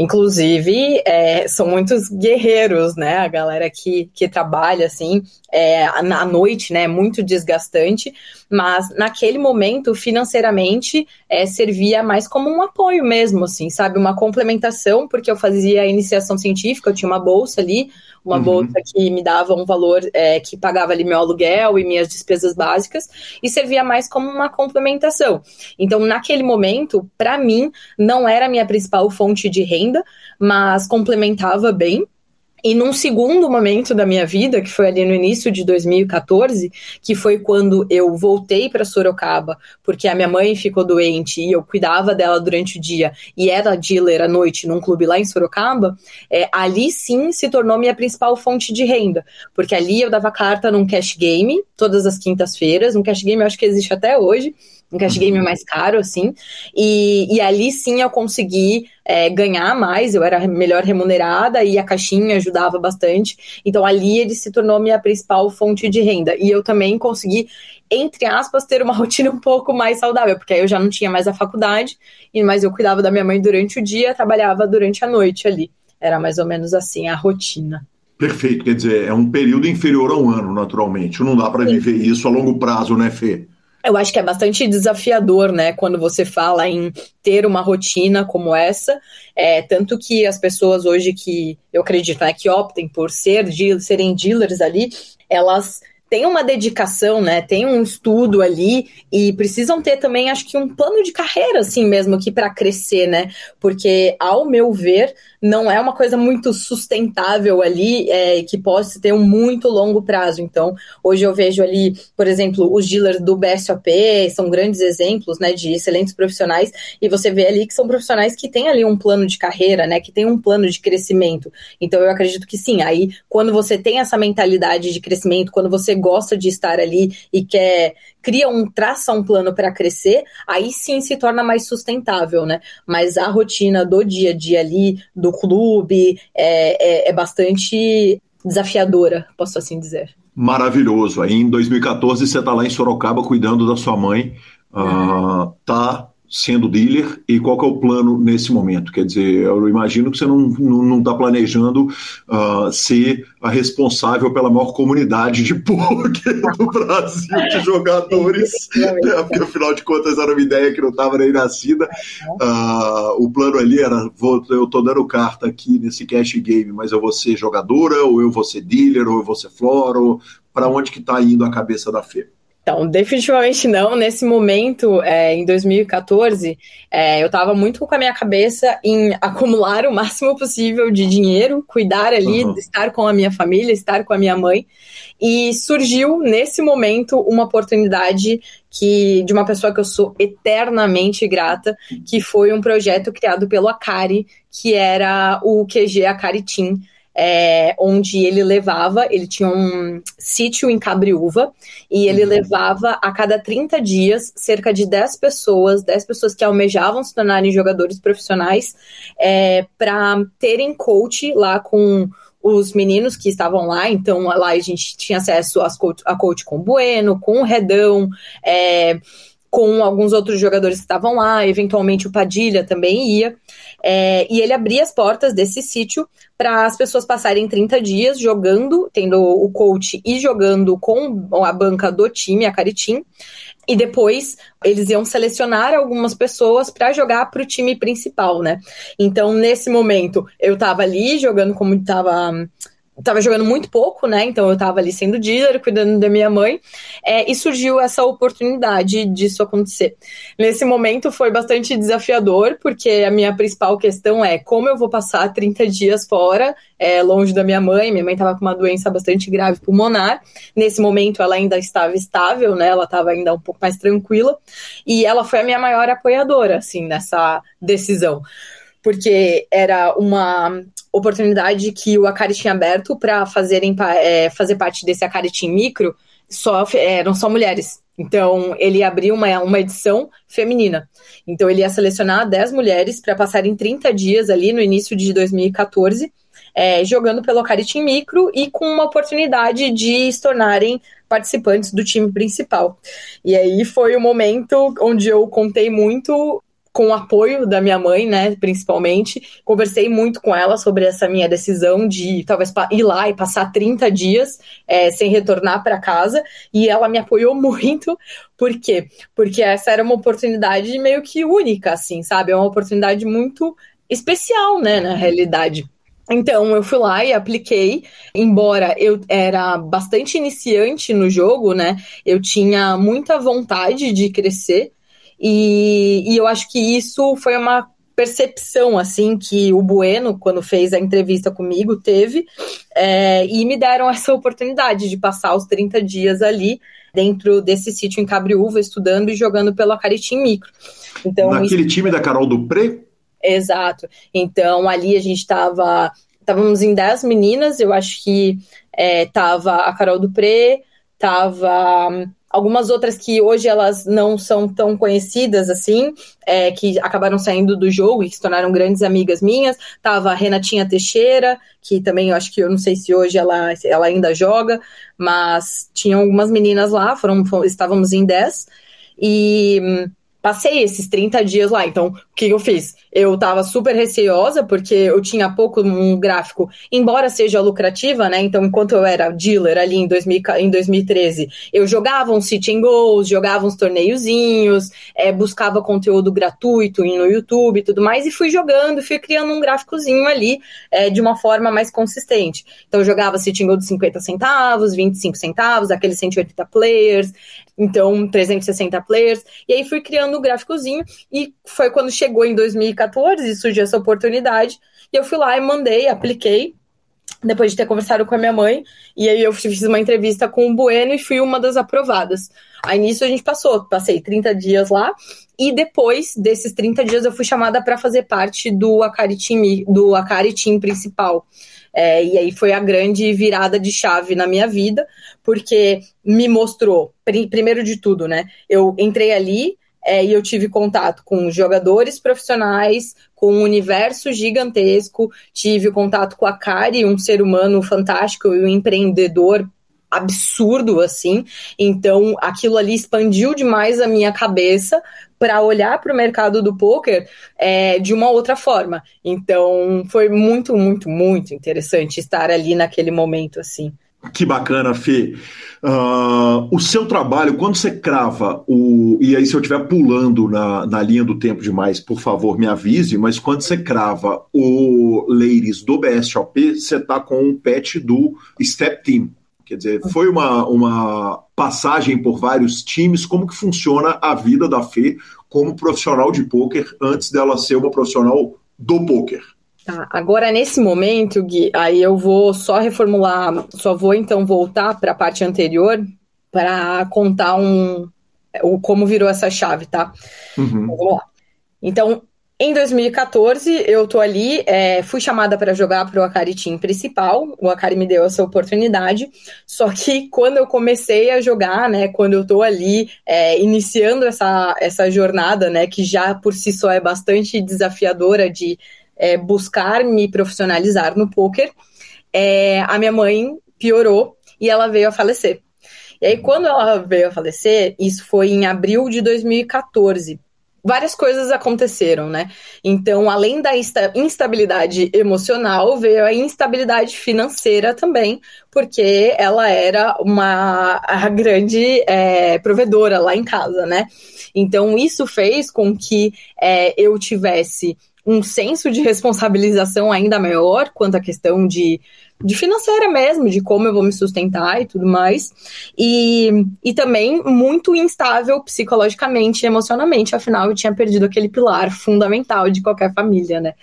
C: Inclusive, é, são muitos guerreiros, né? A galera que, que trabalha assim é, à noite, né? Muito desgastante, mas naquele momento, financeiramente, é, servia mais como um apoio mesmo, assim, sabe? Uma complementação, porque eu fazia iniciação científica, eu tinha uma bolsa ali, uma uhum. bolsa que me dava um valor é, que pagava ali meu aluguel e minhas despesas básicas, e servia mais como uma complementação. Então, naquele momento, para mim, não era a minha principal fonte de renda mas complementava bem. E num segundo momento da minha vida, que foi ali no início de 2014, que foi quando eu voltei para Sorocaba, porque a minha mãe ficou doente e eu cuidava dela durante o dia e era dealer à noite num clube lá em Sorocaba, é, ali sim se tornou minha principal fonte de renda, porque ali eu dava carta num cash game todas as quintas-feiras, um cash game eu acho que existe até hoje um cash game uhum. mais caro, assim. E, e ali sim eu consegui é, ganhar mais, eu era melhor remunerada e a caixinha ajudava bastante. Então ali ele se tornou minha principal fonte de renda. E eu também consegui, entre aspas, ter uma rotina um pouco mais saudável, porque aí eu já não tinha mais a faculdade, mas eu cuidava da minha mãe durante o dia, trabalhava durante a noite ali. Era mais ou menos assim a rotina.
A: Perfeito, quer dizer, é um período inferior a um ano, naturalmente. Não dá para viver isso a longo prazo, né, Fê?
C: Eu acho que é bastante desafiador, né, quando você fala em ter uma rotina como essa. É, tanto que as pessoas hoje que eu acredito né, que optem por ser serem dealers ali, elas têm uma dedicação, né? Tem um estudo ali e precisam ter também, acho que um plano de carreira, assim mesmo, aqui para crescer, né? Porque, ao meu ver, não é uma coisa muito sustentável ali, é, que possa ter um muito longo prazo. Então, hoje eu vejo ali, por exemplo, os dealers do BSOP, são grandes exemplos, né, de excelentes profissionais, e você vê ali que são profissionais que têm ali um plano de carreira, né, que tem um plano de crescimento. Então, eu acredito que sim, aí, quando você tem essa mentalidade de crescimento, quando você gosta de estar ali e quer cria um, traça um plano para crescer, aí sim se torna mais sustentável, né? Mas a rotina do dia a dia ali, do clube, é, é, é bastante desafiadora, posso assim dizer.
A: Maravilhoso. Aí em 2014 você está lá em Sorocaba cuidando da sua mãe, uh, tá sendo dealer e qual é o plano nesse momento? Quer dizer, eu imagino que você não está não, não tá planejando uh, ser a responsável pela maior comunidade de poker do Brasil de jogadores, é, porque afinal de contas era uma ideia que não estava nem nascida. Uh, o plano ali era, vou, eu estou dando carta aqui nesse cash game, mas eu vou ser jogadora, ou eu vou ser dealer, ou eu vou ser floro, para onde que está indo a cabeça da Fê?
C: Então, definitivamente não. Nesse momento, é, em 2014, é, eu estava muito com a minha cabeça em acumular o máximo possível de dinheiro, cuidar ali, uhum. estar com a minha família, estar com a minha mãe. E surgiu, nesse momento, uma oportunidade que de uma pessoa que eu sou eternamente grata, que foi um projeto criado pelo Akari, que era o QG Akari Team é, onde ele levava, ele tinha um sítio em Cabriúva, e ele uhum. levava a cada 30 dias cerca de 10 pessoas, 10 pessoas que almejavam se tornarem jogadores profissionais, é, para terem coach lá com os meninos que estavam lá, então lá a gente tinha acesso às coach, a coach com o Bueno, com o Redão, é, com alguns outros jogadores que estavam lá, eventualmente o Padilha também ia. É, e ele abria as portas desse sítio para as pessoas passarem 30 dias jogando, tendo o coach e jogando com a banca do time, a Caritim. E depois eles iam selecionar algumas pessoas para jogar para o time principal, né? Então, nesse momento, eu estava ali jogando como estava tava jogando muito pouco, né? Então eu tava ali sendo dealer, cuidando da minha mãe, é, e surgiu essa oportunidade disso acontecer. Nesse momento foi bastante desafiador, porque a minha principal questão é como eu vou passar 30 dias fora, é, longe da minha mãe. Minha mãe tava com uma doença bastante grave pulmonar. Nesse momento ela ainda estava estável, né? Ela tava ainda um pouco mais tranquila, e ela foi a minha maior apoiadora, assim, nessa decisão porque era uma oportunidade que o Akari tinha aberto para fazerem é, fazer parte desse Akari Team Micro, só eram só mulheres. Então, ele abriu uma, uma edição feminina. Então, ele ia selecionar 10 mulheres para passarem 30 dias ali no início de 2014, é, jogando pelo Akari Team Micro e com uma oportunidade de se tornarem participantes do time principal. E aí foi o momento onde eu contei muito com o apoio da minha mãe, né, principalmente. Conversei muito com ela sobre essa minha decisão de talvez ir lá e passar 30 dias é, sem retornar para casa, e ela me apoiou muito. Por quê? Porque essa era uma oportunidade meio que única, assim, sabe? É uma oportunidade muito especial, né, na realidade. Então, eu fui lá e apliquei, embora eu era bastante iniciante no jogo, né? Eu tinha muita vontade de crescer, e, e eu acho que isso foi uma percepção assim que o Bueno, quando fez a entrevista comigo, teve, é, e me deram essa oportunidade de passar os 30 dias ali dentro desse sítio em Cabriúva, estudando e jogando pelo Acaritim Micro.
A: Então, Naquele isso... time da Carol Dupré?
C: Exato. Então ali a gente estava. Estávamos em 10 meninas, eu acho que estava é, a Carol Dupré, estava algumas outras que hoje elas não são tão conhecidas assim, é, que acabaram saindo do jogo e que se tornaram grandes amigas minhas. Tava a Renatinha Teixeira, que também eu acho que eu não sei se hoje ela, ela ainda joga, mas tinham algumas meninas lá, foram, estávamos em 10. E hum, passei esses 30 dias lá. Então, o que eu fiz? Eu estava super receosa, porque eu tinha pouco um gráfico, embora seja lucrativa, né? Então, enquanto eu era dealer ali em, 2000, em 2013, eu jogava uns sitting goals, jogava uns torneiozinhos, é, buscava conteúdo gratuito no YouTube e tudo mais, e fui jogando, fui criando um gráficozinho ali é, de uma forma mais consistente. Então, eu jogava sitting goal de 50 centavos, 25 centavos, aqueles 180 players, então 360 players, e aí fui criando o um gráficozinho, e foi quando chegou em 2014 surgiu essa oportunidade, e eu fui lá e mandei, apliquei, depois de ter conversado com a minha mãe, e aí eu fiz uma entrevista com o Bueno e fui uma das aprovadas. Aí nisso a gente passou, passei 30 dias lá, e depois desses 30 dias eu fui chamada para fazer parte do Akari Team, do Akari Team principal. É, e aí foi a grande virada de chave na minha vida, porque me mostrou, primeiro de tudo, né? Eu entrei ali é, e eu tive contato com jogadores profissionais, com um universo gigantesco, tive contato com a Kari, um ser humano fantástico e um empreendedor absurdo assim. Então, aquilo ali expandiu demais a minha cabeça para olhar para o mercado do poker é, de uma outra forma. Então, foi muito, muito, muito interessante estar ali naquele momento assim.
A: Que bacana, Fê. Uh, o seu trabalho, quando você crava o. E aí, se eu estiver pulando na, na linha do tempo demais, por favor, me avise, mas quando você crava o Ladies do BSOP, você está com um patch do Step Team. Quer dizer, foi uma, uma passagem por vários times. Como que funciona a vida da Fê como profissional de pôquer antes dela ser uma profissional do pôquer?
C: Tá, agora nesse momento, Gui, aí eu vou só reformular, só vou então voltar para a parte anterior para contar um o como virou essa chave, tá? Uhum. Então. Então, em 2014, eu tô ali, é, fui chamada para jogar para o Akari Team principal, o Akari me deu essa oportunidade, só que quando eu comecei a jogar, né, quando eu tô ali é, iniciando essa, essa jornada, né, que já por si só é bastante desafiadora de é, buscar me profissionalizar no poker, é, a minha mãe piorou e ela veio a falecer. E aí, quando ela veio a falecer, isso foi em abril de 2014 várias coisas aconteceram, né? Então, além da instabilidade emocional, veio a instabilidade financeira também, porque ela era uma a grande é, provedora lá em casa, né? Então, isso fez com que é, eu tivesse um senso de responsabilização ainda maior quanto à questão de de financeira mesmo, de como eu vou me sustentar e tudo mais. E, e também muito instável psicologicamente e emocionalmente, afinal eu tinha perdido aquele pilar fundamental de qualquer família, né?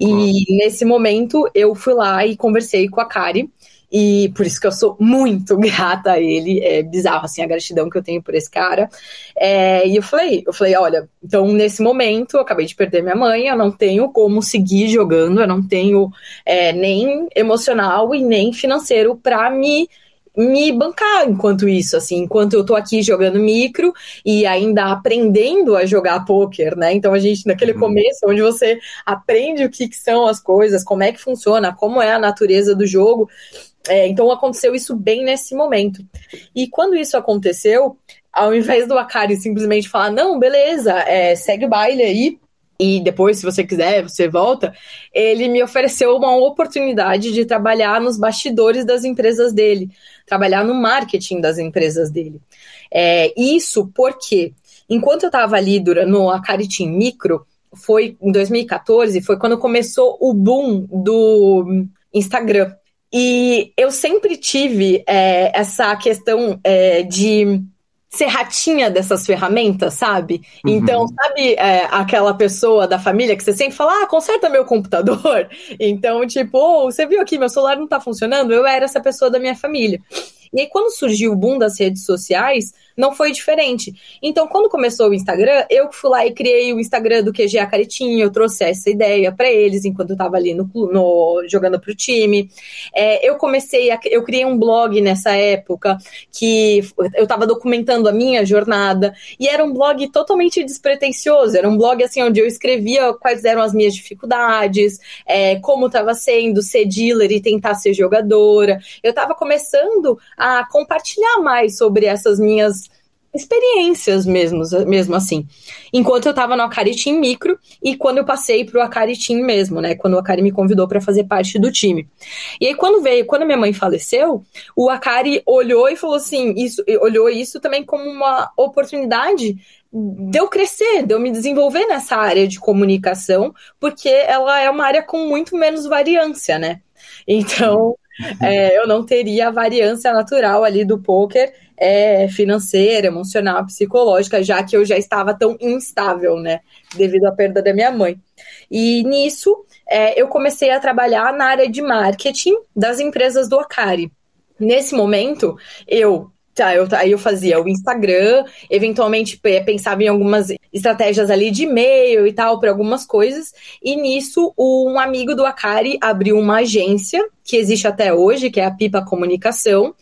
C: E nesse momento eu fui lá e conversei com a Kari. E por isso que eu sou muito grata a ele. É bizarro, assim, a gratidão que eu tenho por esse cara. É, e eu falei, eu falei, olha, então nesse momento eu acabei de perder minha mãe, eu não tenho como seguir jogando, eu não tenho é, nem emocional e nem financeiro para me me bancar enquanto isso, assim, enquanto eu tô aqui jogando micro e ainda aprendendo a jogar poker, né? Então a gente, naquele uhum. começo, onde você aprende o que, que, são as coisas, como é que funciona, como é a natureza do jogo. É, então aconteceu isso bem nesse momento. E quando isso aconteceu, ao invés do Akari simplesmente falar, não, beleza, é, segue o baile aí, e depois, se você quiser, você volta. Ele me ofereceu uma oportunidade de trabalhar nos bastidores das empresas dele, trabalhar no marketing das empresas dele. É, isso porque, enquanto eu estava ali no Akari Team Micro, foi em 2014, foi quando começou o boom do Instagram. E eu sempre tive é, essa questão é, de ser ratinha dessas ferramentas, sabe? Uhum. Então, sabe é, aquela pessoa da família que você sempre fala, ah, conserta meu computador? Então, tipo, oh, você viu aqui, meu celular não tá funcionando? Eu era essa pessoa da minha família. E aí, quando surgiu o boom das redes sociais, não foi diferente. Então, quando começou o Instagram, eu fui lá e criei o Instagram do QG Acaritinho, eu trouxe essa ideia para eles enquanto eu estava ali no, no, jogando pro time. É, eu comecei, a, eu criei um blog nessa época que eu estava documentando a minha jornada e era um blog totalmente despretensioso, era um blog assim onde eu escrevia quais eram as minhas dificuldades, é, como estava sendo ser dealer e tentar ser jogadora. Eu estava começando a compartilhar mais sobre essas minhas experiências mesmo, mesmo assim. Enquanto eu tava no Akari Team Micro e quando eu passei pro Akari Team mesmo, né? Quando o Akari me convidou para fazer parte do time. E aí quando veio, quando minha mãe faleceu, o Akari olhou e falou assim, isso, olhou isso também como uma oportunidade de eu crescer, de eu me desenvolver nessa área de comunicação, porque ela é uma área com muito menos variância, né? Então, é, eu não teria a variância natural ali do poker é, financeira, emocional, psicológica, já que eu já estava tão instável, né? Devido à perda da minha mãe. E nisso, é, eu comecei a trabalhar na área de marketing das empresas do Akari. Nesse momento, eu Tá, eu, aí eu fazia o Instagram, eventualmente pensava em algumas estratégias ali de e-mail e tal, para algumas coisas. E nisso, um amigo do Akari abriu uma agência, que existe até hoje, que é a Pipa Comunicação,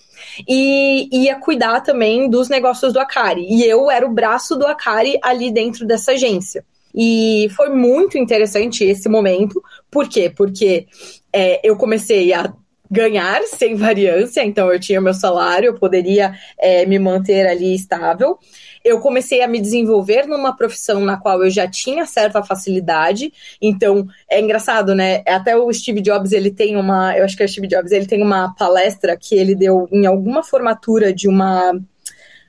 C: e ia cuidar também dos negócios do Akari. E eu era o braço do Akari ali dentro dessa agência. E foi muito interessante esse momento. Por quê? Porque é, eu comecei a ganhar sem variância, então eu tinha meu salário, eu poderia é, me manter ali estável. Eu comecei a me desenvolver numa profissão na qual eu já tinha certa facilidade, então é engraçado, né? Até o Steve Jobs, ele tem uma, eu acho que é o Steve Jobs, ele tem uma palestra que ele deu em alguma formatura de uma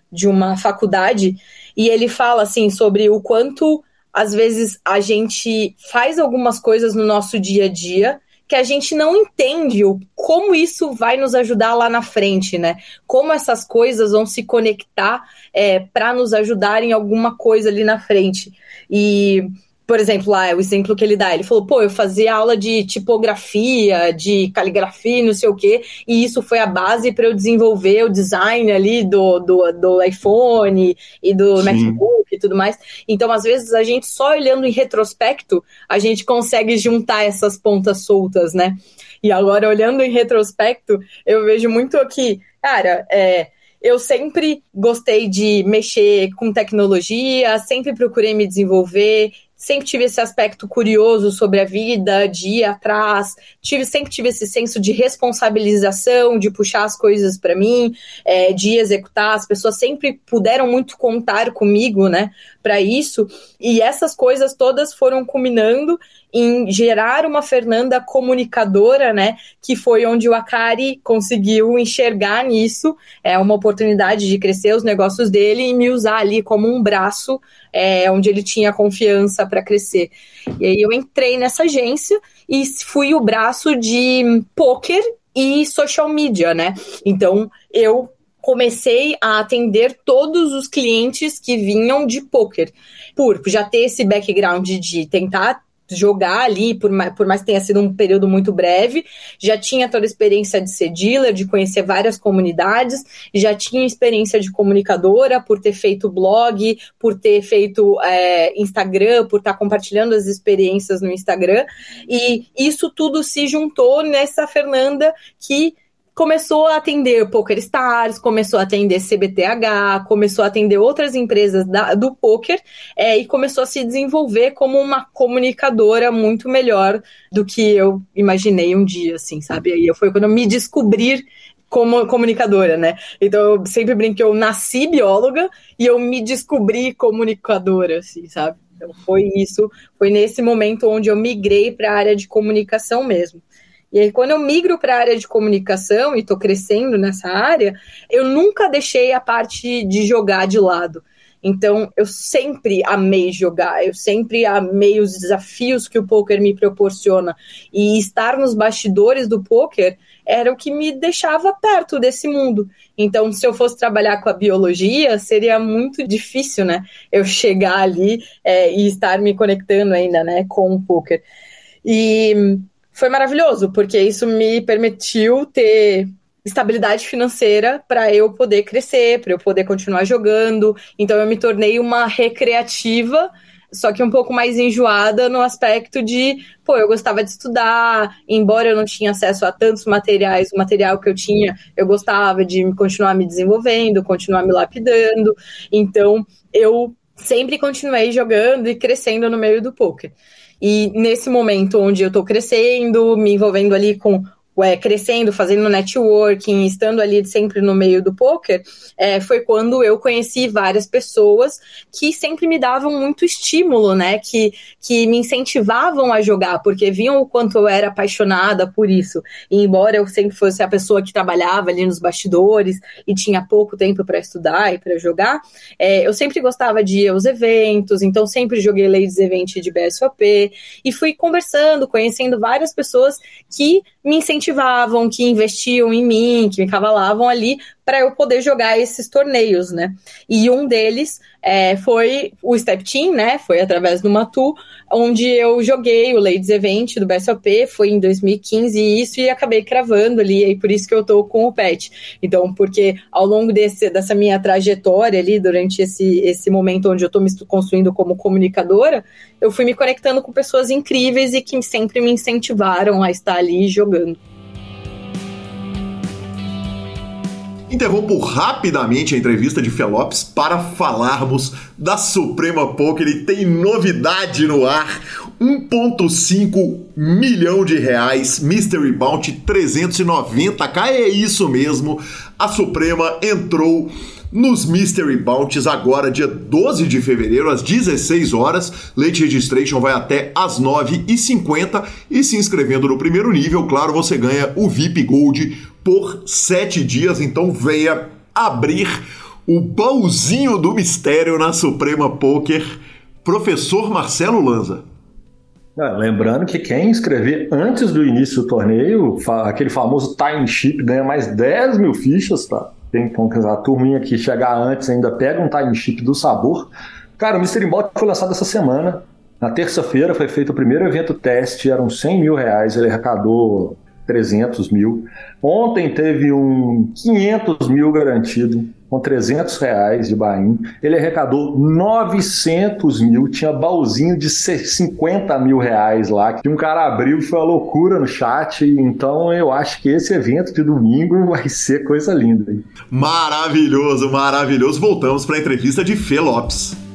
C: de uma faculdade e ele fala assim sobre o quanto às vezes a gente faz algumas coisas no nosso dia a dia que a gente não entende o, como isso vai nos ajudar lá na frente, né? Como essas coisas vão se conectar é, para nos ajudar em alguma coisa ali na frente. E por exemplo, lá, o exemplo que ele dá, ele falou, pô, eu fazia aula de tipografia, de caligrafia, não sei o quê, e isso foi a base para eu desenvolver o design ali do, do, do iPhone e do Sim. MacBook e tudo mais. Então, às vezes, a gente só olhando em retrospecto, a gente consegue juntar essas pontas soltas, né? E agora, olhando em retrospecto, eu vejo muito aqui, cara, é eu sempre gostei de mexer com tecnologia, sempre procurei me desenvolver, sempre tive esse aspecto curioso sobre a vida, de ir atrás, tive, sempre tive esse senso de responsabilização, de puxar as coisas para mim, é, de executar. As pessoas sempre puderam muito contar comigo, né, para isso. E essas coisas todas foram culminando em gerar uma Fernanda comunicadora, né? Que foi onde o Akari conseguiu enxergar nisso, é uma oportunidade de crescer os negócios dele e me usar ali como um braço, é, onde ele tinha confiança para crescer. E aí eu entrei nessa agência e fui o braço de poker e social media, né? Então eu comecei a atender todos os clientes que vinham de poker, por já ter esse background de tentar jogar ali, por mais, por mais que tenha sido um período muito breve, já tinha toda a experiência de ser dealer, de conhecer várias comunidades, já tinha experiência de comunicadora, por ter feito blog, por ter feito é, Instagram, por estar compartilhando as experiências no Instagram, e isso tudo se juntou nessa Fernanda que começou a atender Poker Stars, começou a atender CBTH, começou a atender outras empresas da, do poker é, e começou a se desenvolver como uma comunicadora muito melhor do que eu imaginei um dia, assim, sabe? Aí foi quando eu me descobrir como comunicadora, né? Então eu sempre brinco que eu nasci bióloga e eu me descobri comunicadora, assim, sabe? Então foi isso, foi nesse momento onde eu migrei para a área de comunicação mesmo. E aí, quando eu migro para a área de comunicação e estou crescendo nessa área, eu nunca deixei a parte de jogar de lado. Então, eu sempre amei jogar, eu sempre amei os desafios que o poker me proporciona. E estar nos bastidores do poker era o que me deixava perto desse mundo. Então, se eu fosse trabalhar com a biologia, seria muito difícil, né? Eu chegar ali é, e estar me conectando ainda, né, com o poker. E foi maravilhoso, porque isso me permitiu ter estabilidade financeira para eu poder crescer, para eu poder continuar jogando. Então eu me tornei uma recreativa, só que um pouco mais enjoada no aspecto de, pô, eu gostava de estudar, embora eu não tinha acesso a tantos materiais, o material que eu tinha, eu gostava de continuar me desenvolvendo, continuar me lapidando. Então eu sempre continuei jogando e crescendo no meio do poker. E nesse momento onde eu estou crescendo, me envolvendo ali com é, crescendo, fazendo networking, estando ali sempre no meio do poker, é, foi quando eu conheci várias pessoas que sempre me davam muito estímulo, né? Que, que me incentivavam a jogar, porque viam o quanto eu era apaixonada por isso. E embora eu sempre fosse a pessoa que trabalhava ali nos bastidores e tinha pouco tempo para estudar e para jogar, é, eu sempre gostava de ir aos eventos, então sempre joguei Ladies Event de BSOP e fui conversando, conhecendo várias pessoas que me incentivavam, que investiam em mim, que me cavalavam ali para eu poder jogar esses torneios, né? E um deles é, foi o Step Team, né? Foi através do Matu, onde eu joguei o Ladies Event do BSOP, foi em 2015 e isso, e acabei cravando ali, e por isso que eu tô com o PET. Então, porque ao longo desse, dessa minha trajetória ali, durante esse, esse momento onde eu tô me construindo como comunicadora, eu fui me conectando com pessoas incríveis e que sempre me incentivaram a estar ali jogando.
A: Interrompo rapidamente a entrevista de Felopes para falarmos da Suprema Poker. Ele tem novidade no ar: 1,5 milhão de reais, Mystery Bounty 390k. É isso mesmo, a Suprema entrou nos Mystery Bounties agora, dia 12 de fevereiro, às 16 horas. Late Registration vai até às 9h50 e se inscrevendo no primeiro nível, claro, você ganha o VIP Gold por 7 dias. Então venha abrir o baúzinho do mistério na Suprema Poker. Professor Marcelo Lanza.
B: É, lembrando que quem inscrever antes do início do torneio, aquele famoso time chip, ganha mais 10 mil fichas, tá? Tem então, a turminha que chegar antes ainda pega um time chip do sabor. Cara, o Mystery Bot foi lançado essa semana. Na terça-feira foi feito o primeiro evento teste, eram 100 mil reais, ele arrecadou 300 mil. Ontem teve um 500 mil garantido, com 300 reais de bain. Ele arrecadou 900 mil, tinha baúzinho de 50 mil reais lá, que um cara abriu foi uma loucura no chat. Então eu acho que esse evento de domingo vai ser coisa linda.
A: Maravilhoso, maravilhoso. Voltamos para a entrevista de Fê Lopes.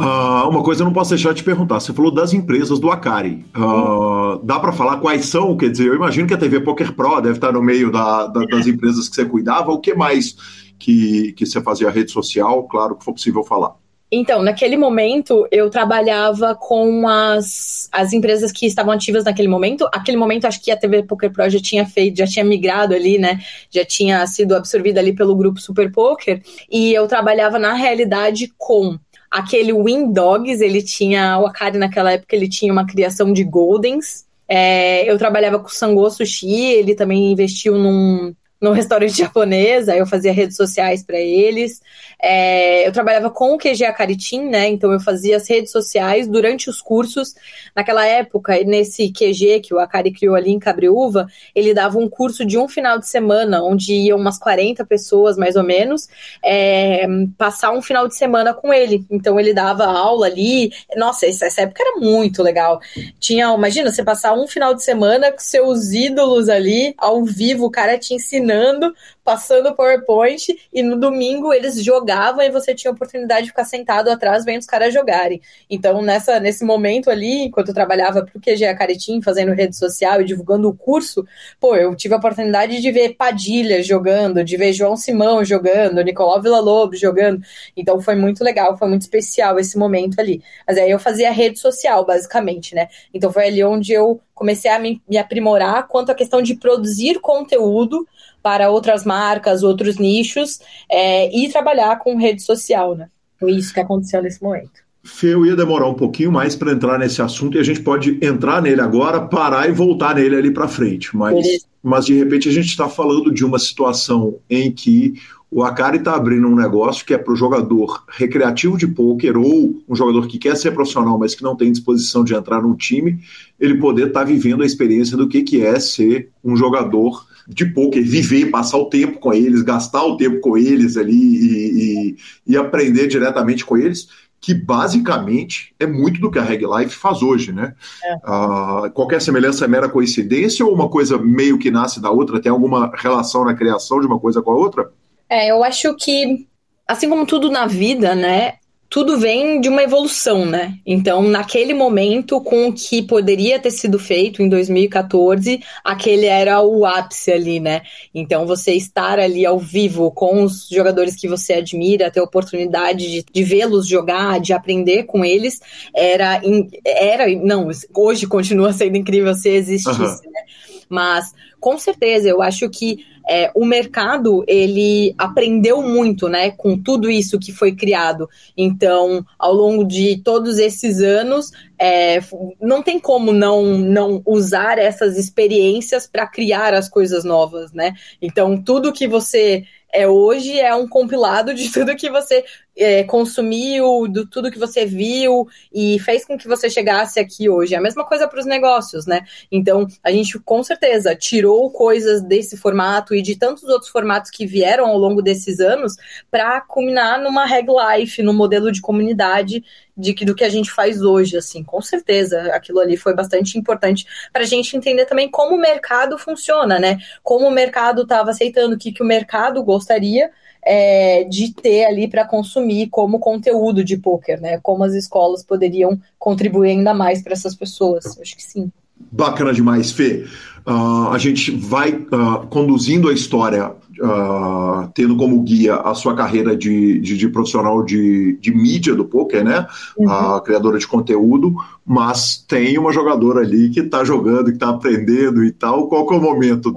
A: Uh, uma coisa eu não posso deixar de perguntar. Você falou das empresas do Akari. Uh, dá para falar quais são? Quer dizer, eu imagino que a TV Poker Pro deve estar no meio da, da, das empresas que você cuidava. O que mais que, que você fazia rede social? Claro que for possível falar.
C: Então, naquele momento, eu trabalhava com as, as empresas que estavam ativas naquele momento. Aquele momento, acho que a TV Poker Pro já tinha feito, já tinha migrado ali, né? Já tinha sido absorvida ali pelo grupo Super Poker. E eu trabalhava, na realidade, com Aquele Win Dogs, ele tinha, o Akari naquela época, ele tinha uma criação de Goldens. É, eu trabalhava com o Sango Sushi, ele também investiu num, no restaurante japonês, aí eu fazia redes sociais para eles. É, eu trabalhava com o QG Acaritim, né? Então eu fazia as redes sociais durante os cursos. Naquela época, nesse QG que o Akari criou ali em Cabreúva, ele dava um curso de um final de semana, onde iam umas 40 pessoas, mais ou menos, é, passar um final de semana com ele. Então ele dava aula ali. Nossa, essa época era muito legal. Tinha, imagina, você passar um final de semana com seus ídolos ali, ao vivo, o cara te ensinando treinando passando o PowerPoint e no domingo eles jogavam e você tinha a oportunidade de ficar sentado atrás vendo os caras jogarem. Então, nessa, nesse momento ali, enquanto eu trabalhava pro QG Acaritim, fazendo rede social e divulgando o curso, pô, eu tive a oportunidade de ver Padilha jogando, de ver João Simão jogando, Nicolau Villa-Lobos jogando. Então, foi muito legal, foi muito especial esse momento ali. Mas aí eu fazia rede social, basicamente, né? Então, foi ali onde eu comecei a me, me aprimorar quanto à questão de produzir conteúdo para outras marcas, outros nichos é, e trabalhar com rede social, né? Foi isso que aconteceu nesse momento.
A: Fê, eu ia demorar um pouquinho mais para entrar nesse assunto e a gente pode entrar nele agora, parar e voltar nele ali para frente. Mas, mas de repente a gente está falando de uma situação em que o Akari está abrindo um negócio que é para o jogador recreativo de pôquer ou um jogador que quer ser profissional, mas que não tem disposição de entrar num time, ele poder estar tá vivendo a experiência do que, que é ser um jogador de poker, viver, passar o tempo com eles, gastar o tempo com eles ali e, e, e aprender diretamente com eles, que basicamente é muito do que a Reg Life faz hoje, né? É. Uh, qualquer semelhança é mera coincidência ou uma coisa meio que nasce da outra? Tem alguma relação na criação de uma coisa com a outra?
C: É, eu acho que, assim como tudo na vida, né? Tudo vem de uma evolução, né? Então, naquele momento, com o que poderia ter sido feito em 2014, aquele era o ápice ali, né? Então, você estar ali ao vivo com os jogadores que você admira, ter a oportunidade de, de vê-los jogar, de aprender com eles, era, era. Não, hoje continua sendo incrível se existisse, uhum. né? Mas, com certeza, eu acho que é, o mercado ele aprendeu muito, né, com tudo isso que foi criado. Então, ao longo de todos esses anos, é, não tem como não, não usar essas experiências para criar as coisas novas, né? Então, tudo que você é hoje é um compilado de tudo que você é, consumiu, de tudo que você viu e fez com que você chegasse aqui hoje. É a mesma coisa para os negócios, né? Então, a gente com certeza tirou coisas desse formato e de tantos outros formatos que vieram ao longo desses anos para culminar numa reg life, no modelo de comunidade de que do que a gente faz hoje, assim, com certeza, aquilo ali foi bastante importante para a gente entender também como o mercado funciona, né? Como o mercado estava aceitando o que, que o mercado gostaria é, de ter ali para consumir como conteúdo de poker, né? Como as escolas poderiam contribuir ainda mais para essas pessoas. Acho que sim.
A: Bacana demais, Fê. Uh, a gente vai uh, conduzindo a história uh, tendo como guia a sua carreira de, de, de profissional de, de, mídia do poker, né? Uhum. A criadora de conteúdo, mas tem uma jogadora ali que está jogando, que está aprendendo e tal. Qual que é o momento?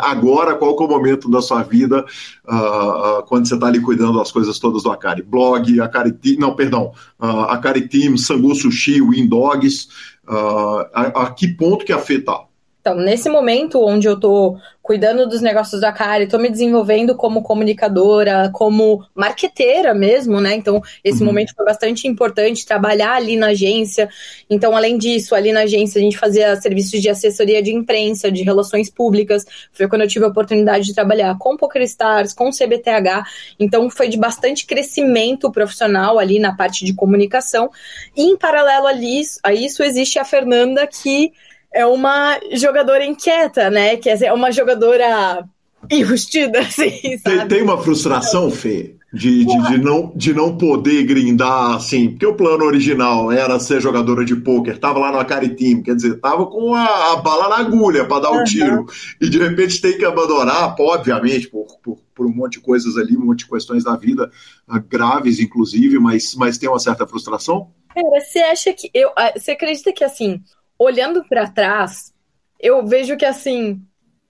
A: Agora, qual que é o momento da sua vida uh, uh, quando você está ali cuidando das coisas todas do Akari? Blog, Akari Team, não, perdão, Akari Team, Sangu Sushi, Windogs, a, a, que ponto que afeta?
C: Então, nesse momento onde eu estou cuidando dos negócios da Cari, estou me desenvolvendo como comunicadora, como marqueteira mesmo, né? Então, esse uhum. momento foi bastante importante trabalhar ali na agência. Então, além disso, ali na agência a gente fazia serviços de assessoria de imprensa, de relações públicas. Foi quando eu tive a oportunidade de trabalhar com PokerStars, com CBTH. Então, foi de bastante crescimento profissional ali na parte de comunicação. E em paralelo a isso existe a Fernanda que é uma jogadora inquieta, né? Que é uma jogadora enrustida, assim,
A: sabe? Tem, tem uma frustração, Fê? De, de, de, não, de não poder grindar, assim, porque o plano original era ser jogadora de pôquer, tava lá no Akari Team, quer dizer, tava com a, a bala na agulha para dar o uhum. tiro, e de repente tem que abandonar, obviamente, por, por, por, um monte de coisas ali, um monte de questões da vida, ah, graves inclusive, mas, mas tem uma certa frustração?
C: Cara, você acha que. Eu, ah, você acredita que, assim, olhando para trás, eu vejo que assim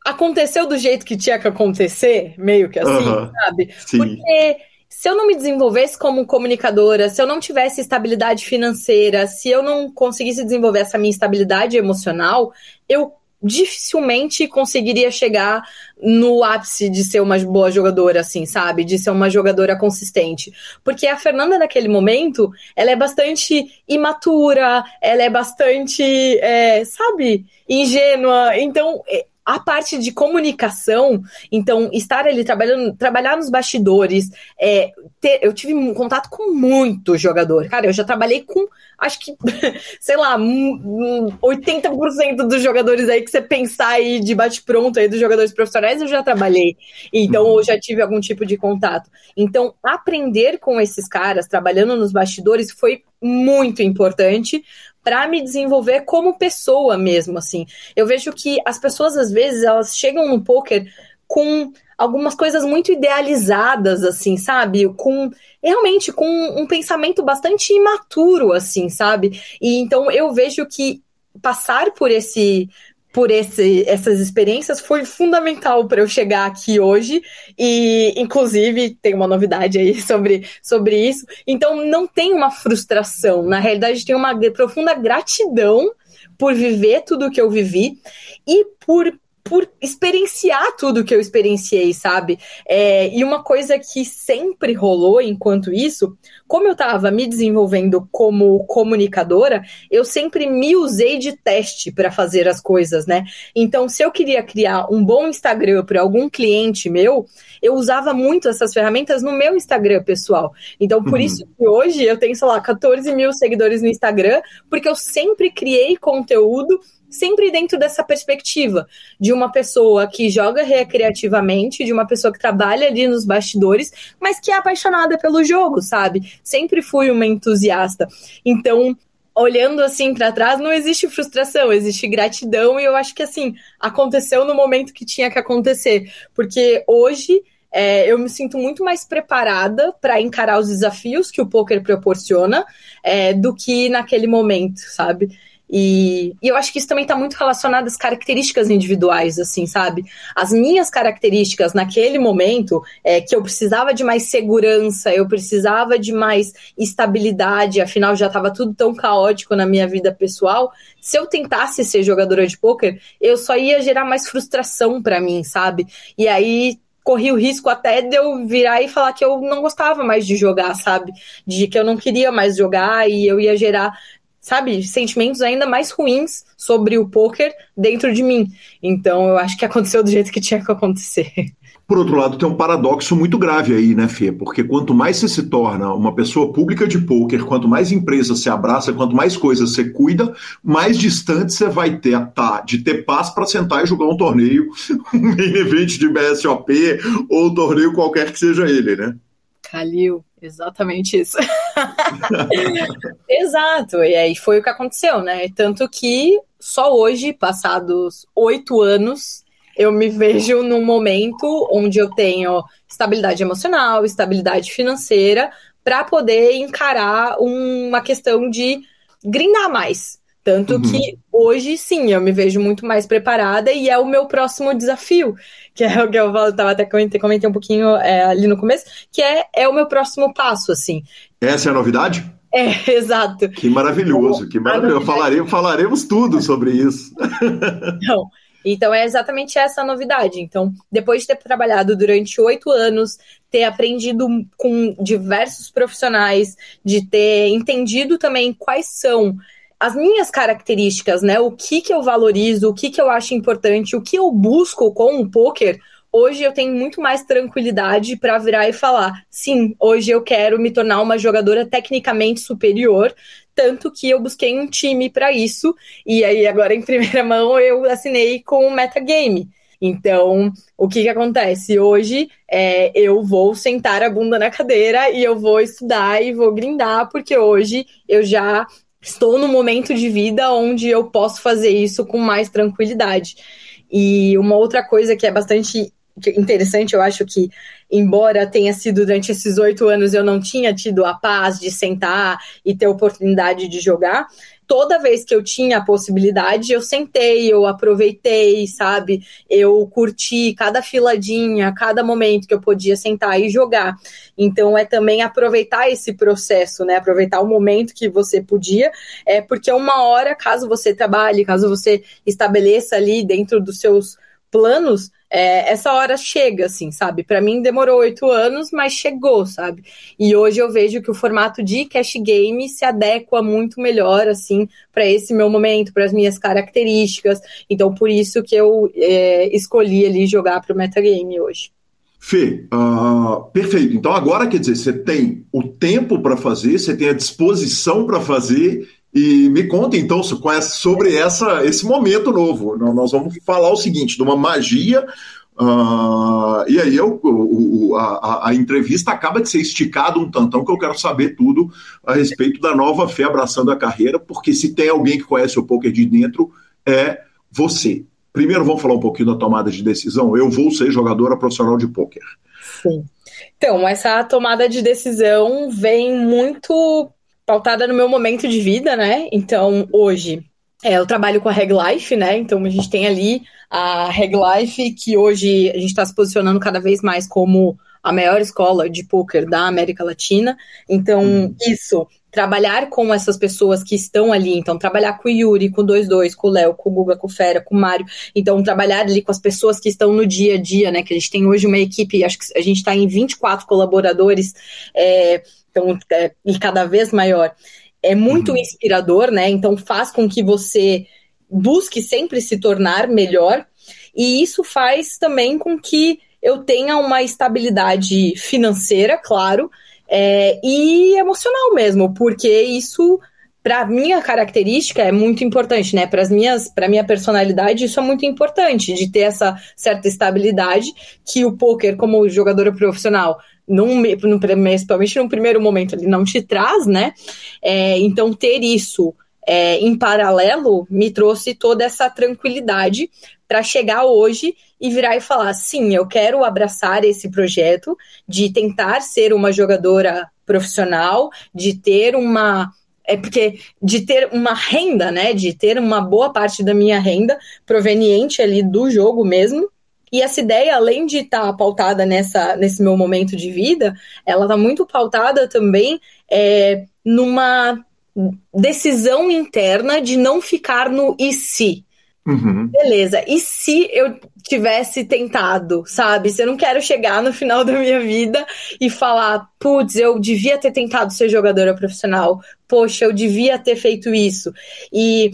C: aconteceu do jeito que tinha que acontecer, meio que assim, sabe? Sim. Porque se eu não me desenvolvesse como comunicadora, se eu não tivesse estabilidade financeira, se eu não conseguisse desenvolver essa minha estabilidade emocional, eu dificilmente conseguiria chegar no ápice de ser uma boa jogadora, assim, sabe? De ser uma jogadora consistente. Porque a Fernanda, naquele momento, ela é bastante imatura, ela é bastante, é, sabe, ingênua. Então, é, a parte de comunicação, então, estar ali trabalhando, trabalhar nos bastidores, é, ter, eu tive um contato com muito jogador. Cara, eu já trabalhei com, acho que, sei lá, 80% dos jogadores aí que você pensar aí de bate-pronto aí dos jogadores profissionais, eu já trabalhei. Então, eu já tive algum tipo de contato. Então, aprender com esses caras, trabalhando nos bastidores, foi muito importante para me desenvolver como pessoa mesmo, assim. Eu vejo que as pessoas às vezes elas chegam no poker com algumas coisas muito idealizadas, assim, sabe? Com realmente com um pensamento bastante imaturo, assim, sabe? E então eu vejo que passar por esse por esse, essas experiências foi fundamental para eu chegar aqui hoje e inclusive tem uma novidade aí sobre, sobre isso. Então não tem uma frustração, na realidade tem uma profunda gratidão por viver tudo que eu vivi e por por experienciar tudo que eu experienciei, sabe? É, e uma coisa que sempre rolou enquanto isso, como eu estava me desenvolvendo como comunicadora, eu sempre me usei de teste para fazer as coisas, né? Então, se eu queria criar um bom Instagram para algum cliente meu, eu usava muito essas ferramentas no meu Instagram pessoal. Então, por uhum. isso que hoje eu tenho, sei lá, 14 mil seguidores no Instagram, porque eu sempre criei conteúdo sempre dentro dessa perspectiva de uma pessoa que joga recreativamente, de uma pessoa que trabalha ali nos bastidores, mas que é apaixonada pelo jogo, sabe? Sempre fui uma entusiasta. Então, olhando assim para trás, não existe frustração, existe gratidão e eu acho que assim, aconteceu no momento que tinha que acontecer, porque hoje é, eu me sinto muito mais preparada para encarar os desafios que o poker proporciona é, do que naquele momento, sabe? E, e, eu acho que isso também está muito relacionado às características individuais, assim, sabe? As minhas características naquele momento, é que eu precisava de mais segurança, eu precisava de mais estabilidade, afinal já estava tudo tão caótico na minha vida pessoal. Se eu tentasse ser jogadora de pôquer, eu só ia gerar mais frustração para mim, sabe? E aí corri o risco até de eu virar e falar que eu não gostava mais de jogar, sabe? De que eu não queria mais jogar e eu ia gerar sabe, sentimentos ainda mais ruins sobre o poker dentro de mim. Então eu acho que aconteceu do jeito que tinha que acontecer.
A: Por outro lado, tem um paradoxo muito grave aí, né, Fê? Porque quanto mais você se torna uma pessoa pública de poker, quanto mais empresa você abraça, quanto mais coisas você cuida, mais distante você vai ter tá, de ter paz para sentar e jogar um torneio, um main event de BSOP ou um torneio qualquer que seja ele, né?
C: Calil, exatamente isso. Exato, e aí foi o que aconteceu, né? Tanto que só hoje, passados oito anos, eu me vejo num momento onde eu tenho estabilidade emocional, estabilidade financeira, para poder encarar uma questão de grindar mais. Tanto uhum. que hoje, sim, eu me vejo muito mais preparada e é o meu próximo desafio, que é o que eu estava até comentei, comentei um pouquinho é, ali no começo, que é, é o meu próximo passo, assim.
A: Essa é a novidade?
C: É, exato.
A: Que maravilhoso, que maravilhoso. Falaremos, falaremos tudo sobre isso.
C: Não. Então é exatamente essa a novidade. Então, depois de ter trabalhado durante oito anos, ter aprendido com diversos profissionais, de ter entendido também quais são as minhas características, né? O que que eu valorizo, o que que eu acho importante, o que eu busco com o poker. Hoje eu tenho muito mais tranquilidade para virar e falar: sim, hoje eu quero me tornar uma jogadora tecnicamente superior, tanto que eu busquei um time para isso. E aí, agora em primeira mão, eu assinei com o Metagame. Então, o que, que acontece? Hoje é, eu vou sentar a bunda na cadeira e eu vou estudar e vou grindar, porque hoje eu já estou num momento de vida onde eu posso fazer isso com mais tranquilidade. E uma outra coisa que é bastante interessante, eu acho que, embora tenha sido durante esses oito anos, eu não tinha tido a paz de sentar e ter oportunidade de jogar toda vez que eu tinha a possibilidade, eu sentei, eu aproveitei, sabe? Eu curti cada filadinha, cada momento que eu podia sentar e jogar. Então é também aproveitar esse processo, né? Aproveitar o momento que você podia, é porque uma hora, caso você trabalhe, caso você estabeleça ali dentro dos seus planos, é, essa hora chega, assim, sabe? Para mim demorou oito anos, mas chegou, sabe? E hoje eu vejo que o formato de cash game se adequa muito melhor, assim, para esse meu momento, para as minhas características. Então, por isso que eu é, escolhi ali jogar para o metagame hoje.
A: Fê, uh, perfeito. Então agora quer dizer, você tem o tempo para fazer, você tem a disposição para fazer e me conta então sobre essa, esse momento novo. Nós vamos falar o seguinte: de uma magia. Uh, e aí eu, o, a, a, entrevista acaba de ser esticada um tantão que eu quero saber tudo a respeito da nova fé abraçando a carreira, porque se tem alguém que conhece o poker de dentro, é você. Primeiro vamos falar um pouquinho da tomada de decisão. Eu vou ser jogadora profissional de poker.
C: Sim. Então, essa tomada de decisão vem muito pautada no meu momento de vida, né? Então, hoje é, eu trabalho com a Reg Life, né? Então a gente tem ali a Reg Life, que hoje a gente está se posicionando cada vez mais como a maior escola de poker da América Latina. Então, uhum. isso, trabalhar com essas pessoas que estão ali, então trabalhar com o Yuri, com o 22, com o Léo, com o Guga, com o Fera, com o Mário, então trabalhar ali com as pessoas que estão no dia a dia, né? Que a gente tem hoje uma equipe, acho que a gente está em 24 colaboradores. É, então, é, e cada vez maior, é muito uhum. inspirador, né? Então faz com que você busque sempre se tornar melhor, e isso faz também com que eu tenha uma estabilidade financeira, claro, é, e emocional mesmo, porque isso para minha característica é muito importante, né? Para minhas, para minha personalidade isso é muito importante de ter essa certa estabilidade que o poker como jogadora profissional num, num, principalmente num primeiro momento ele não te traz, né? É, então ter isso é, em paralelo me trouxe toda essa tranquilidade para chegar hoje e virar e falar: sim, eu quero abraçar esse projeto de tentar ser uma jogadora profissional, de ter uma é porque de ter uma renda, né, de ter uma boa parte da minha renda proveniente ali do jogo mesmo. E essa ideia, além de estar tá pautada nessa, nesse meu momento de vida, ela está muito pautada também é, numa decisão interna de não ficar no e se. Uhum. Beleza, e se eu tivesse tentado, sabe? Se eu não quero chegar no final da minha vida e falar, putz, eu devia ter tentado ser jogadora profissional, poxa, eu devia ter feito isso. E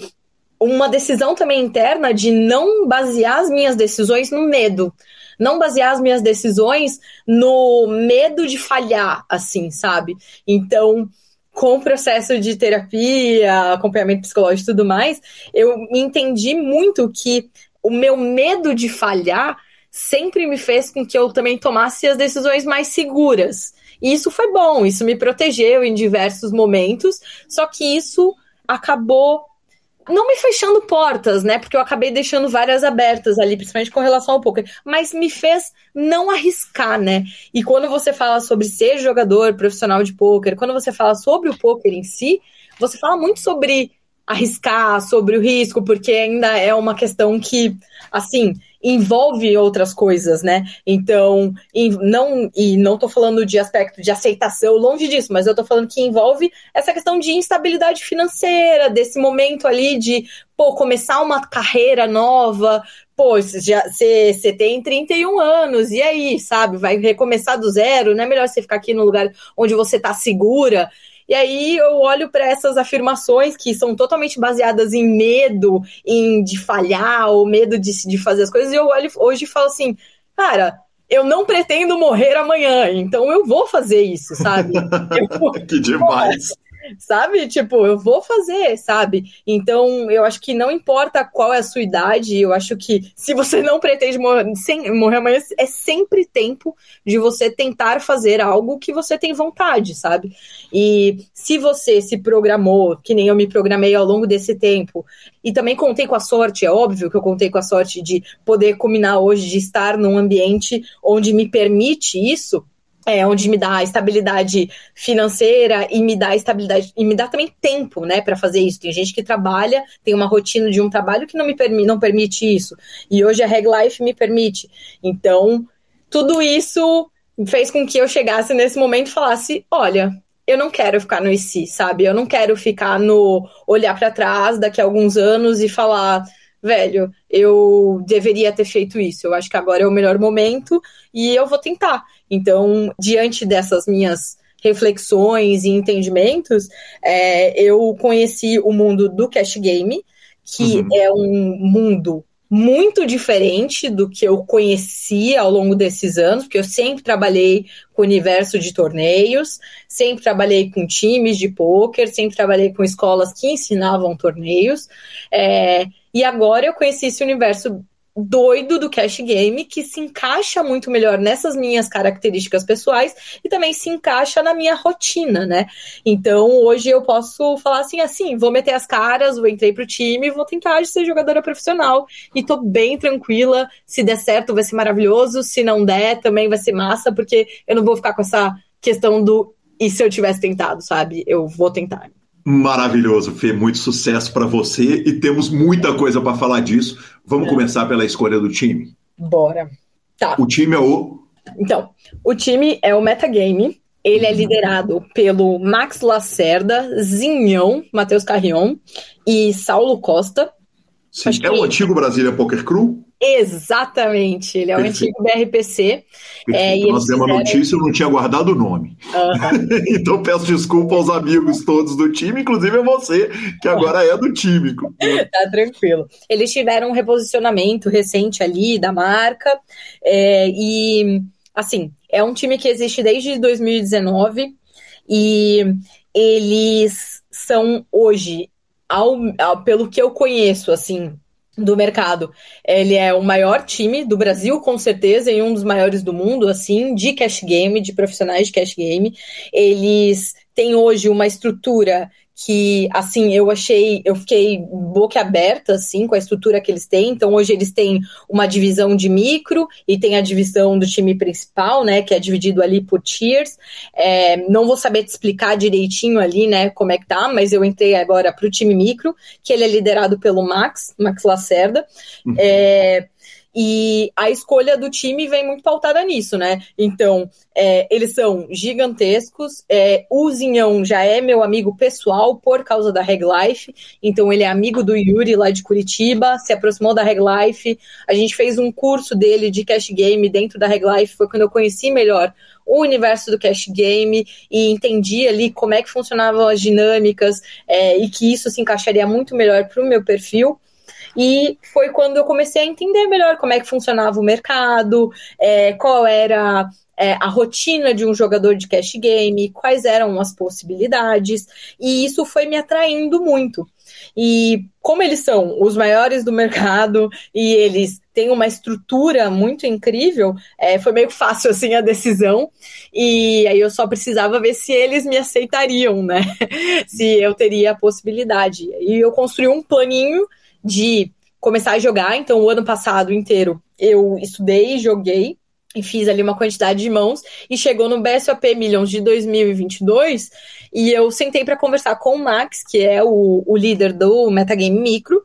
C: uma decisão também interna de não basear as minhas decisões no medo. Não basear as minhas decisões no medo de falhar, assim, sabe? Então, com o processo de terapia, acompanhamento psicológico e tudo mais, eu entendi muito que o meu medo de falhar sempre me fez com que eu também tomasse as decisões mais seguras. E isso foi bom, isso me protegeu em diversos momentos, só que isso acabou não me fechando portas, né? Porque eu acabei deixando várias abertas ali, principalmente com relação ao poker, mas me fez não arriscar, né? E quando você fala sobre ser jogador profissional de poker, quando você fala sobre o poker em si, você fala muito sobre arriscar, sobre o risco, porque ainda é uma questão que, assim, envolve outras coisas, né? Então, não e não tô falando de aspecto de aceitação, longe disso, mas eu tô falando que envolve essa questão de instabilidade financeira, desse momento ali de, pô, começar uma carreira nova, pô, você tem 31 anos, e aí, sabe? Vai recomeçar do zero, não é melhor você ficar aqui no lugar onde você tá segura. E aí eu olho para essas afirmações que são totalmente baseadas em medo, em de falhar ou medo de, de fazer as coisas, e eu olho hoje e falo assim, cara, eu não pretendo morrer amanhã, então eu vou fazer isso, sabe?
A: Eu, que demais.
C: Sabe? Tipo, eu vou fazer, sabe? Então, eu acho que não importa qual é a sua idade, eu acho que se você não pretende morrer, sem, morrer amanhã, é sempre tempo de você tentar fazer algo que você tem vontade, sabe? E se você se programou, que nem eu me programei ao longo desse tempo, e também contei com a sorte, é óbvio que eu contei com a sorte de poder combinar hoje, de estar num ambiente onde me permite isso, é, onde me dá estabilidade financeira e me dá estabilidade e me dá também tempo, né, para fazer isso. Tem gente que trabalha, tem uma rotina de um trabalho que não me permite, não permite isso. E hoje a Reg Life me permite. Então, tudo isso fez com que eu chegasse nesse momento e falasse: olha, eu não quero ficar no IC, sabe? Eu não quero ficar no olhar para trás daqui a alguns anos e falar velho, eu deveria ter feito isso. Eu acho que agora é o melhor momento e eu vou tentar. Então, diante dessas minhas reflexões e entendimentos, é, eu conheci o mundo do cash game, que uhum. é um mundo muito diferente do que eu conhecia ao longo desses anos, porque eu sempre trabalhei com o universo de torneios, sempre trabalhei com times de pôquer, sempre trabalhei com escolas que ensinavam torneios. É, e agora eu conheci esse universo doido do cash game que se encaixa muito melhor nessas minhas características pessoais e também se encaixa na minha rotina, né? Então hoje eu posso falar assim, assim, vou meter as caras, vou entrar pro time, vou tentar ser jogadora profissional e tô bem tranquila. Se der certo, vai ser maravilhoso. Se não der, também vai ser massa, porque eu não vou ficar com essa questão do e se eu tivesse tentado, sabe? Eu vou tentar.
A: Maravilhoso, Fê. Muito sucesso para você e temos muita coisa para falar disso. Vamos é. começar pela escolha do time?
C: Bora. Tá.
A: O time é o.
C: Então, o time é o Metagame. Ele é liderado pelo Max Lacerda, Zinhão, Matheus Carrion e Saulo Costa.
A: Sim, é que... o antigo Brasília Poker Crew?
C: Exatamente, ele é Perfeito. o antigo BRPC.
A: É, Nós demos uma notícia, eu não tinha guardado o nome. Uhum. então peço desculpa aos amigos todos do time, inclusive a você, que agora é do time.
C: tá tranquilo. Eles tiveram um reposicionamento recente ali da marca, é, e assim, é um time que existe desde 2019 e eles são hoje, ao, ao, pelo que eu conheço, assim, do mercado. Ele é o maior time do Brasil, com certeza, e um dos maiores do mundo, assim, de cash game, de profissionais de cash game. Eles têm hoje uma estrutura que, assim, eu achei, eu fiquei boca aberta, assim, com a estrutura que eles têm. Então, hoje eles têm uma divisão de micro e tem a divisão do time principal, né, que é dividido ali por tiers. É, não vou saber te explicar direitinho ali, né, como é que tá, mas eu entrei agora para o time micro, que ele é liderado pelo Max, Max Lacerda. Uhum. É, e a escolha do time vem muito pautada nisso, né? Então, é, eles são gigantescos. É, o Zinhão já é meu amigo pessoal por causa da Reg Life. Então, ele é amigo do Yuri lá de Curitiba, se aproximou da Reg Life. A gente fez um curso dele de cash game dentro da Reg Life. Foi quando eu conheci melhor o universo do cash game e entendi ali como é que funcionavam as dinâmicas é, e que isso se encaixaria muito melhor para o meu perfil. E foi quando eu comecei a entender melhor como é que funcionava o mercado, é, qual era é, a rotina de um jogador de cash game, quais eram as possibilidades, e isso foi me atraindo muito. E como eles são os maiores do mercado e eles têm uma estrutura muito incrível, é, foi meio fácil assim a decisão. E aí eu só precisava ver se eles me aceitariam, né? se eu teria a possibilidade. E eu construí um planinho de começar a jogar. Então, o ano passado inteiro eu estudei, joguei e fiz ali uma quantidade de mãos e chegou no BSOP Millions de 2022 e eu sentei para conversar com o Max, que é o, o líder do Metagame Micro,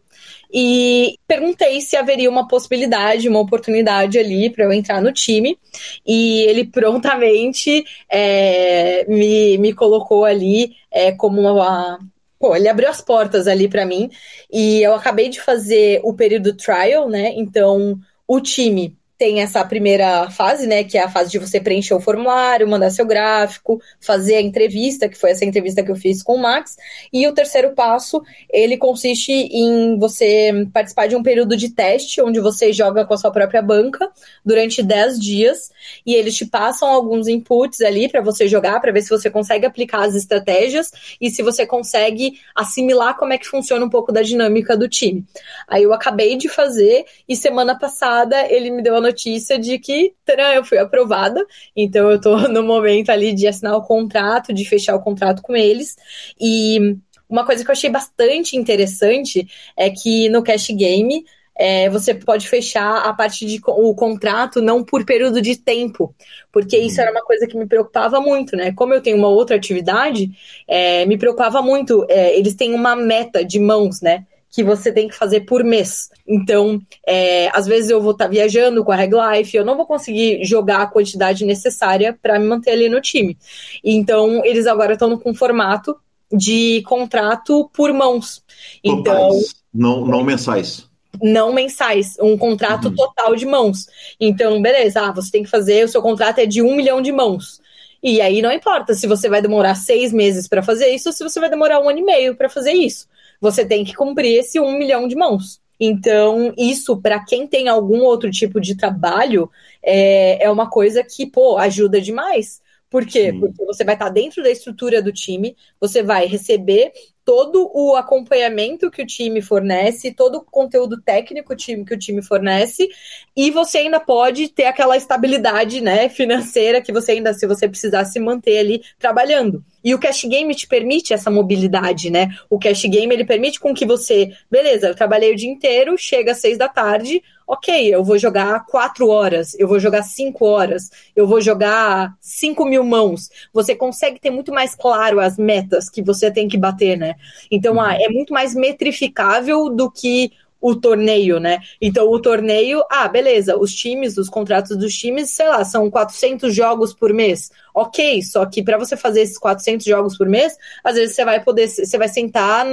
C: e perguntei se haveria uma possibilidade, uma oportunidade ali para eu entrar no time. E ele prontamente é, me, me colocou ali é, como uma, pô, ele abriu as portas ali para mim e eu acabei de fazer o período trial, né? Então, o time tem essa primeira fase, né, que é a fase de você preencher o formulário, mandar seu gráfico, fazer a entrevista, que foi essa entrevista que eu fiz com o Max, e o terceiro passo, ele consiste em você participar de um período de teste, onde você joga com a sua própria banca durante 10 dias, e eles te passam alguns inputs ali para você jogar, para ver se você consegue aplicar as estratégias e se você consegue assimilar como é que funciona um pouco da dinâmica do time. Aí eu acabei de fazer, e semana passada ele me deu a notícia de que tcharam, eu fui aprovada, então eu tô no momento ali de assinar o contrato, de fechar o contrato com eles. E uma coisa que eu achei bastante interessante é que no Cash Game é, você pode fechar a parte de o contrato não por período de tempo, porque isso uhum. era uma coisa que me preocupava muito, né? Como eu tenho uma outra atividade, é, me preocupava muito. É, eles têm uma meta de mãos, né? Que você tem que fazer por mês. Então, é, às vezes eu vou estar tá viajando com a Reg Life, eu não vou conseguir jogar a quantidade necessária para me manter ali no time. Então, eles agora estão com um formato de contrato por mãos. Então,
A: não, não mensais.
C: Não mensais, um contrato uhum. total de mãos. Então, beleza, ah, você tem que fazer, o seu contrato é de um milhão de mãos. E aí não importa se você vai demorar seis meses para fazer isso ou se você vai demorar um ano e meio para fazer isso você tem que cumprir esse um milhão de mãos. Então, isso, para quem tem algum outro tipo de trabalho, é, é uma coisa que, pô, ajuda demais. Por quê? Sim. Porque você vai estar dentro da estrutura do time, você vai receber todo o acompanhamento que o time fornece, todo o conteúdo técnico que o time fornece, e você ainda pode ter aquela estabilidade né, financeira que você ainda, se você precisar se manter ali trabalhando. E o cash game te permite essa mobilidade, né? O cash game ele permite com que você, beleza, eu trabalhei o dia inteiro, chega às seis da tarde, ok, eu vou jogar quatro horas, eu vou jogar cinco horas, eu vou jogar cinco mil mãos. Você consegue ter muito mais claro as metas que você tem que bater, né? Então, uhum. ah, é muito mais metrificável do que o torneio, né? Então, o torneio, ah, beleza, os times, os contratos dos times, sei lá, são 400 jogos por mês. Ok, só que para você fazer esses 400 jogos por mês, às vezes você vai poder, você vai sentar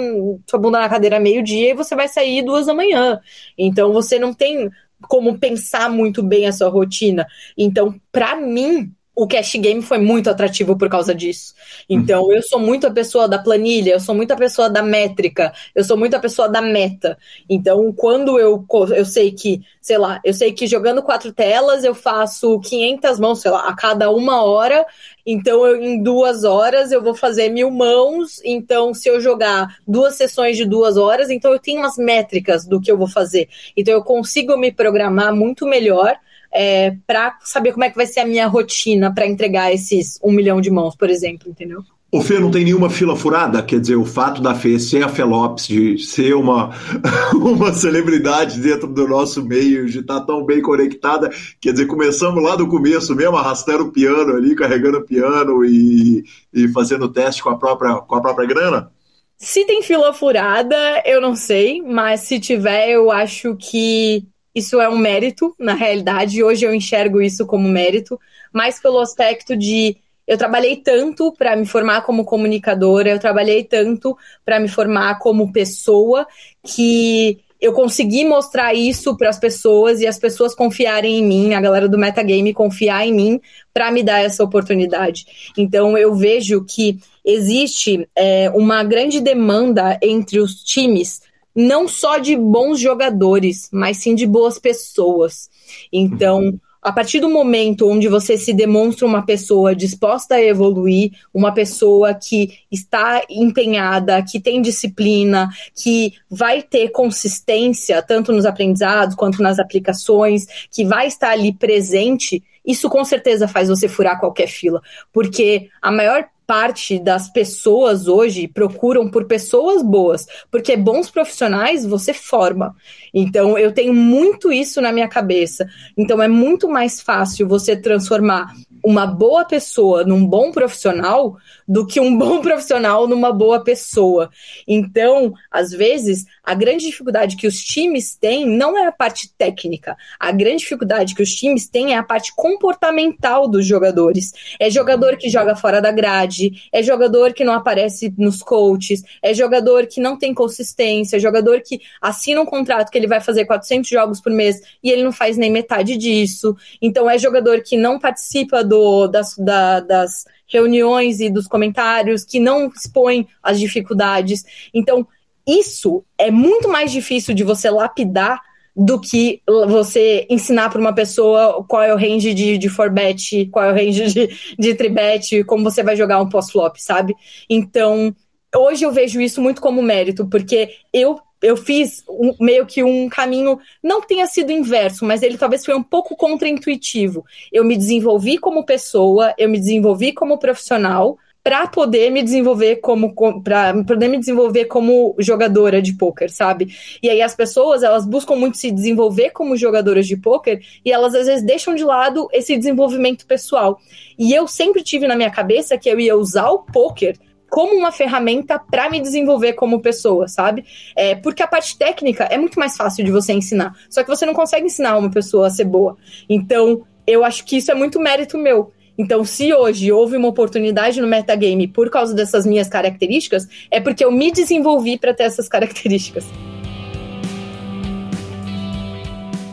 C: sua bunda na cadeira meio-dia e você vai sair duas da manhã. Então, você não tem como pensar muito bem a sua rotina. Então, para mim, o cash game foi muito atrativo por causa disso. Então, uhum. eu sou muito a pessoa da planilha, eu sou muito a pessoa da métrica, eu sou muito a pessoa da meta. Então, quando eu, eu sei que, sei lá, eu sei que jogando quatro telas eu faço 500 mãos, sei lá, a cada uma hora. Então, eu, em duas horas eu vou fazer mil mãos. Então, se eu jogar duas sessões de duas horas, então eu tenho umas métricas do que eu vou fazer. Então, eu consigo me programar muito melhor é, para saber como é que vai ser a minha rotina para entregar esses um milhão de mãos, por exemplo, entendeu?
A: O Fê não tem nenhuma fila furada? Quer dizer, o fato da Fê ser a Fê Lopes, de ser uma, uma celebridade dentro do nosso meio, de estar tão bem conectada, quer dizer, começamos lá do começo mesmo, arrastando o piano ali, carregando o piano e, e fazendo teste com a própria, com a própria grana?
C: Se tem fila furada, eu não sei, mas se tiver, eu acho que isso é um mérito, na realidade, hoje eu enxergo isso como mérito, mas pelo aspecto de eu trabalhei tanto para me formar como comunicadora, eu trabalhei tanto para me formar como pessoa que eu consegui mostrar isso para as pessoas e as pessoas confiarem em mim, a galera do metagame confiar em mim para me dar essa oportunidade. Então eu vejo que existe é, uma grande demanda entre os times não só de bons jogadores, mas sim de boas pessoas. Então, a partir do momento onde você se demonstra uma pessoa disposta a evoluir, uma pessoa que está empenhada, que tem disciplina, que vai ter consistência tanto nos aprendizados quanto nas aplicações, que vai estar ali presente, isso com certeza faz você furar qualquer fila, porque a maior parte das pessoas hoje procuram por pessoas boas, porque bons profissionais você forma. Então eu tenho muito isso na minha cabeça. Então é muito mais fácil você transformar uma boa pessoa num bom profissional do que um bom profissional numa boa pessoa. Então, às vezes, a grande dificuldade que os times têm não é a parte técnica. A grande dificuldade que os times têm é a parte comportamental dos jogadores. É jogador que joga fora da grade, é jogador que não aparece nos coaches, é jogador que não tem consistência, é jogador que assina um contrato que ele vai fazer 400 jogos por mês e ele não faz nem metade disso. Então, é jogador que não participa do, das, da, das reuniões e dos comentários, que não expõe as dificuldades. Então, isso é muito mais difícil de você lapidar do que você ensinar para uma pessoa qual é o range de, de bet, qual é o range de, de tribet, como você vai jogar um post-flop, sabe? Então, hoje eu vejo isso muito como mérito, porque eu eu fiz um, meio que um caminho, não que tenha sido inverso, mas ele talvez foi um pouco contraintuitivo. Eu me desenvolvi como pessoa, eu me desenvolvi como profissional para poder me desenvolver como para poder me desenvolver como jogadora de poker, sabe? E aí as pessoas, elas buscam muito se desenvolver como jogadoras de poker e elas às vezes deixam de lado esse desenvolvimento pessoal. E eu sempre tive na minha cabeça que eu ia usar o poker como uma ferramenta para me desenvolver como pessoa, sabe? É, porque a parte técnica é muito mais fácil de você ensinar. Só que você não consegue ensinar uma pessoa a ser boa. Então, eu acho que isso é muito mérito meu. Então, se hoje houve uma oportunidade no metagame por causa dessas minhas características, é porque eu me desenvolvi para ter essas características.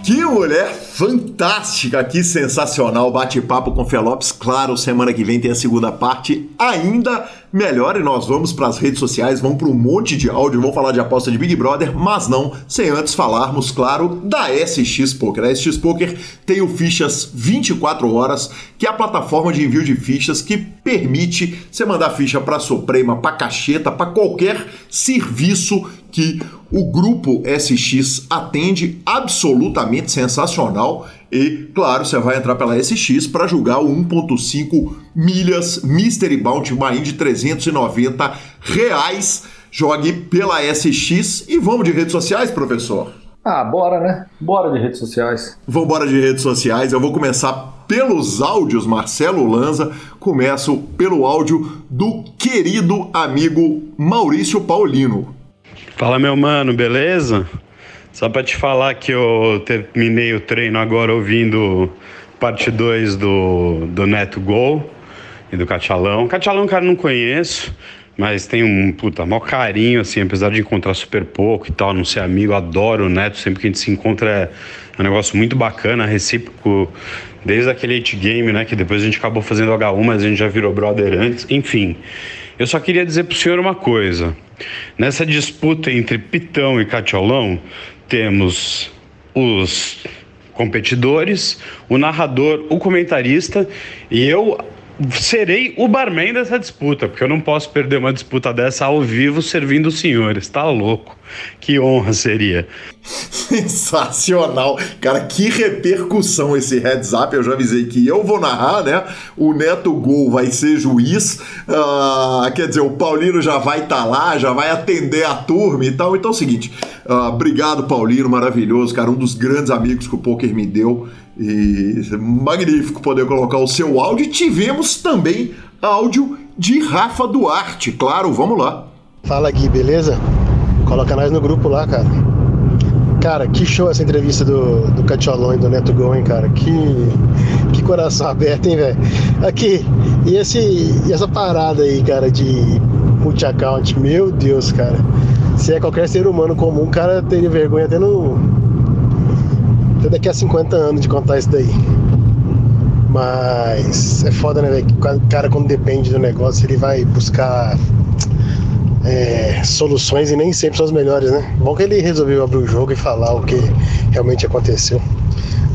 A: Que mulher fantástica, que sensacional bate-papo com Felopes. Claro, semana que vem tem a segunda parte ainda melhor e nós vamos para as redes sociais, vamos para um monte de áudio, vamos falar de aposta de Big Brother, mas não sem antes falarmos, claro, da SX Poker. A SX Poker tem o Fichas 24 horas, que é a plataforma de envio de fichas que permite você mandar ficha para Suprema, para Cacheta, para qualquer serviço que o grupo SX atende absolutamente sensacional. E, claro, você vai entrar pela SX para julgar o 1.5 milhas Mystery Bounty Main de 390 reais. Jogue pela SX e vamos de redes sociais, professor?
B: Ah, bora, né? Bora de redes sociais.
A: Vamos embora de redes sociais. Eu vou começar pelos áudios, Marcelo Lanza. Começo pelo áudio do querido amigo Maurício Paulino.
D: Fala, meu mano, beleza? Só para te falar que eu terminei o treino agora ouvindo parte 2 do, do Neto Gol e do Cachalão. Cachalão, cara, não conheço, mas tem um puta maior carinho, assim, apesar de encontrar super pouco e tal, não ser amigo, adoro o Neto, sempre que a gente se encontra é, um negócio muito bacana, recíproco, desde aquele 8 game, né, que depois a gente acabou fazendo H1, mas a gente já virou brother antes, enfim. Eu só queria dizer pro senhor uma coisa. Nessa disputa entre Pitão e Catiolão, temos os competidores, o narrador, o comentarista e eu serei o barman dessa disputa, porque eu não posso perder uma disputa dessa ao vivo servindo os senhores, tá louco? Que honra seria.
A: Sensacional. Cara, que repercussão esse heads up. Eu já avisei que eu vou narrar, né? O Neto Gol vai ser juiz. Uh, quer dizer, o Paulino já vai estar tá lá, já vai atender a turma e tal. Então é o seguinte. Uh, obrigado, Paulino, maravilhoso, cara. Um dos grandes amigos que o poker me deu. E magnífico poder colocar o seu áudio. Tivemos também áudio de Rafa Duarte. Claro, vamos lá.
E: Fala Gui, beleza? Coloca nós no grupo lá, cara. Cara, que show essa entrevista do, do Catiolão e do Neto Goen, cara. Que, que coração aberto, hein, velho? Aqui, e, esse, e essa parada aí, cara, de multi-account, meu Deus, cara. Se é qualquer ser humano comum, o cara teria vergonha até no, até daqui a 50 anos de contar isso daí. Mas é foda, né, velho? O cara, quando depende do negócio, ele vai buscar é, soluções e nem sempre são as melhores, né? Bom que ele resolveu abrir o jogo e falar o que realmente aconteceu.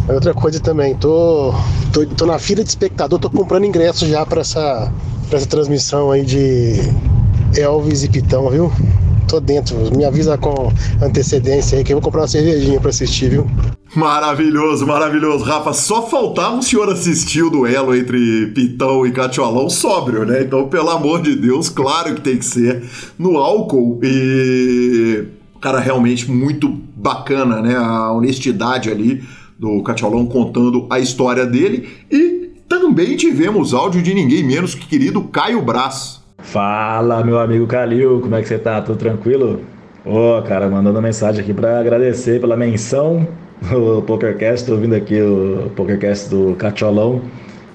E: Mas outra coisa também, tô, tô, tô na fila de espectador, tô comprando ingressos já para essa, pra essa transmissão aí de Elvis e Pitão, viu? Tô dentro, me avisa com antecedência aí que eu vou comprar uma cervejinha para assistir, viu?
A: Maravilhoso, maravilhoso. Rafa, só faltava o senhor assistir o duelo entre Pitão e Catiolão sóbrio, né? Então, pelo amor de Deus, claro que tem que ser no álcool e. Cara, realmente muito bacana, né? A honestidade ali do Catiolão contando a história dele e também tivemos áudio de ninguém menos que querido Caio Braz.
F: Fala, meu amigo Calil, como é que você tá? Tudo tranquilo? Ô, oh, cara, mandando mensagem aqui para agradecer pela menção no PokerCast. Tô ouvindo aqui o PokerCast do Cacholão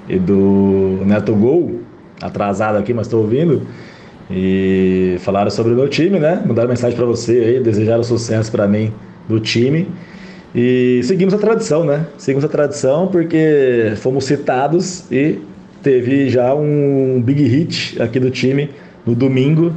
F: e do Neto Gol. Atrasado aqui, mas tô ouvindo. E falaram sobre o meu time, né? Mandaram mensagem para você aí, desejaram sucesso para mim do time. E seguimos a tradição, né? Seguimos a tradição porque fomos citados e teve já um big hit aqui do time no domingo,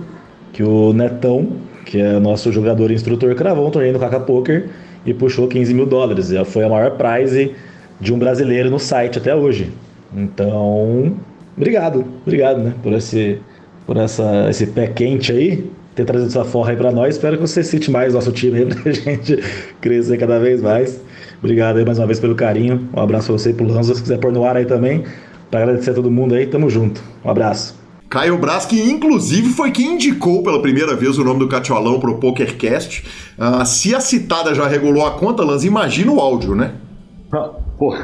F: que o Netão, que é o nosso jogador e instrutor, cravou um torneio no Kaka Poker e puxou 15 mil dólares. Foi a maior prize de um brasileiro no site até hoje. Então, obrigado, obrigado, né, por esse, por essa, esse pé quente aí ter trazido essa forra aí para nós. Espero que você cite mais nosso time aí pra gente crescer cada vez mais. Obrigado aí mais uma vez pelo carinho. Um abraço pra você e pro Lanza. Se quiser pôr no ar aí também, para agradecer a todo mundo aí, tamo junto. Um abraço.
A: Caio Braz, que inclusive foi quem indicou pela primeira vez o nome do Catiolão pro PokerCast. Uh, se a citada já regulou a conta, Lanza, imagina o áudio, né?
B: Pô,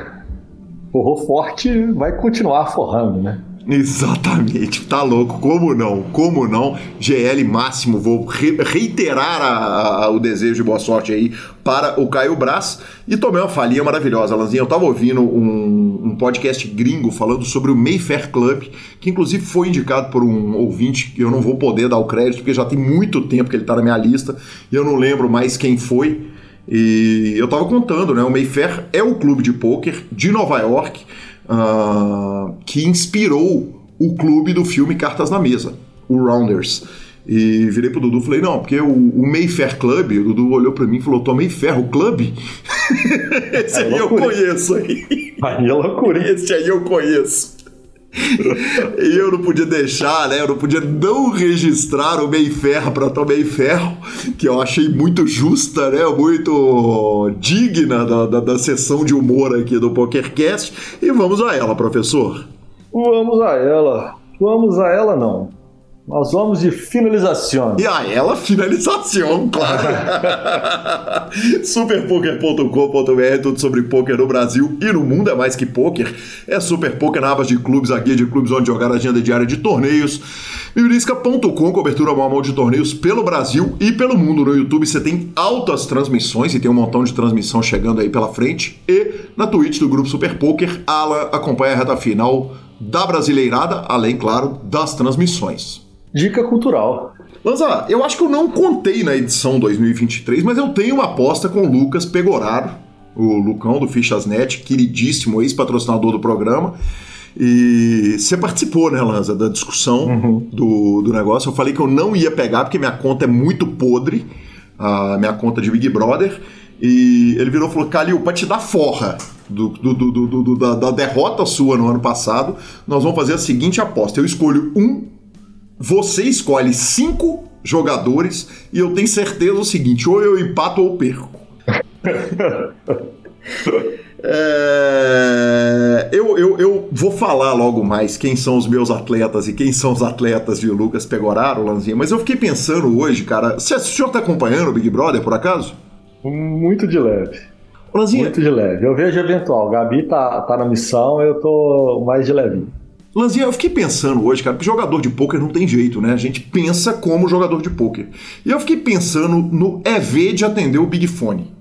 B: forrou forte vai continuar forrando, né?
A: Exatamente, tá louco, como não, como não, GL máximo, vou re reiterar a, a, o desejo de boa sorte aí para o Caio Braz. E tomei uma falinha maravilhosa, Lanzinha, eu tava ouvindo um, um, podcast gringo falando sobre o Mayfair Club, que inclusive foi indicado por um ouvinte que eu não vou poder dar o crédito, porque já tem muito tempo que ele tá na minha lista e eu não lembro mais quem foi, e eu tava contando, né, o Mayfair é o clube de pôquer de Nova York, uh, que inspirou o clube do filme Cartas na Mesa, o Rounders. E virei pro Dudu e falei, não, porque o, o Mayfair Club, o Dudu olhou pra mim e falou, tô Mayfair, o clube? Esse aí, aí eu conheço aí.
B: Aí é loucura.
A: Esse aí eu conheço. E eu não podia deixar, né? Eu não podia não registrar o Mayfair para Tom Mayfair, que eu achei muito justa, né? Muito digna da, da, da sessão de humor aqui do PokerCast. E vamos a ela, professor.
B: Vamos a ela. Vamos a ela, não. Nós vamos de finalização.
A: E a ela, finalização, claro. Superpoker.com.br, tudo sobre poker no Brasil e no mundo, é mais que poker. É Super Poker na aba de clubes, a guia de clubes onde jogar a agenda diária de torneios. Miurisca.com, cobertura mão a mão de torneios pelo Brasil e pelo mundo. No YouTube você tem altas transmissões e tem um montão de transmissão chegando aí pela frente. E na Twitch do Grupo Super Poker, Alan acompanha a reta final da Brasileirada, além, claro, das transmissões.
B: Dica cultural.
A: Lanza, eu acho que eu não contei na edição 2023, mas eu tenho uma aposta com o Lucas Pegoraro, o Lucão do Fichasnet, queridíssimo ex-patrocinador do programa. E você participou, né, Lanza, da discussão uhum. do, do negócio. Eu falei que eu não ia pegar porque minha conta é muito podre, a minha conta de Big Brother. E ele virou e falou: Calil, pra te dar forra do, do, do, do da, da derrota sua no ano passado, nós vamos fazer a seguinte aposta. Eu escolho um você escolhe cinco jogadores e eu tenho certeza o seguinte: ou eu empato ou perco. é, eu, eu, eu vou falar logo mais quem são os meus atletas e quem são os atletas de Lucas Pegoraro, Lanzinha, mas eu fiquei pensando hoje, cara. Você, o senhor tá acompanhando o Big Brother por acaso?
B: Muito de leve. Lanzinha. Muito de leve. Eu vejo eventual. Gabi tá, tá na missão, eu tô mais de leve.
A: Lanzinha, eu fiquei pensando hoje, cara, jogador de pôquer não tem jeito, né? A gente pensa como jogador de pôquer. E eu fiquei pensando no EV de atender o Big Fone.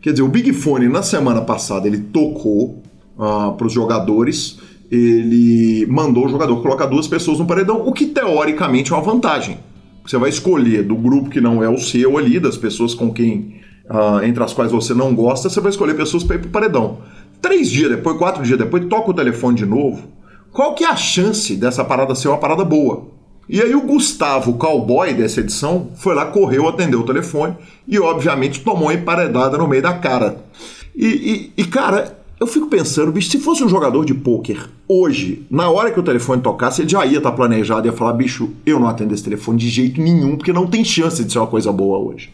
A: Quer dizer, o Big Fone, na semana passada, ele tocou uh, ah, para os jogadores, ele mandou o jogador colocar duas pessoas no paredão, o que teoricamente é uma vantagem. Você vai escolher do grupo que não é o seu ali, das pessoas com quem, uh, entre as quais você não gosta, você vai escolher pessoas para ir para o paredão. Três dias depois, quatro dias depois, toca o telefone de novo qual que é a chance dessa parada ser uma parada boa? E aí o Gustavo, o cowboy dessa edição, foi lá, correu, atendeu o telefone e obviamente tomou uma emparedada no meio da cara. E, e, e cara, eu fico pensando, bicho, se fosse um jogador de pôquer hoje, na hora que o telefone tocasse, ele já ia estar tá planejado ia falar, bicho, eu não atendo esse telefone de jeito nenhum, porque não tem chance de ser uma coisa boa hoje.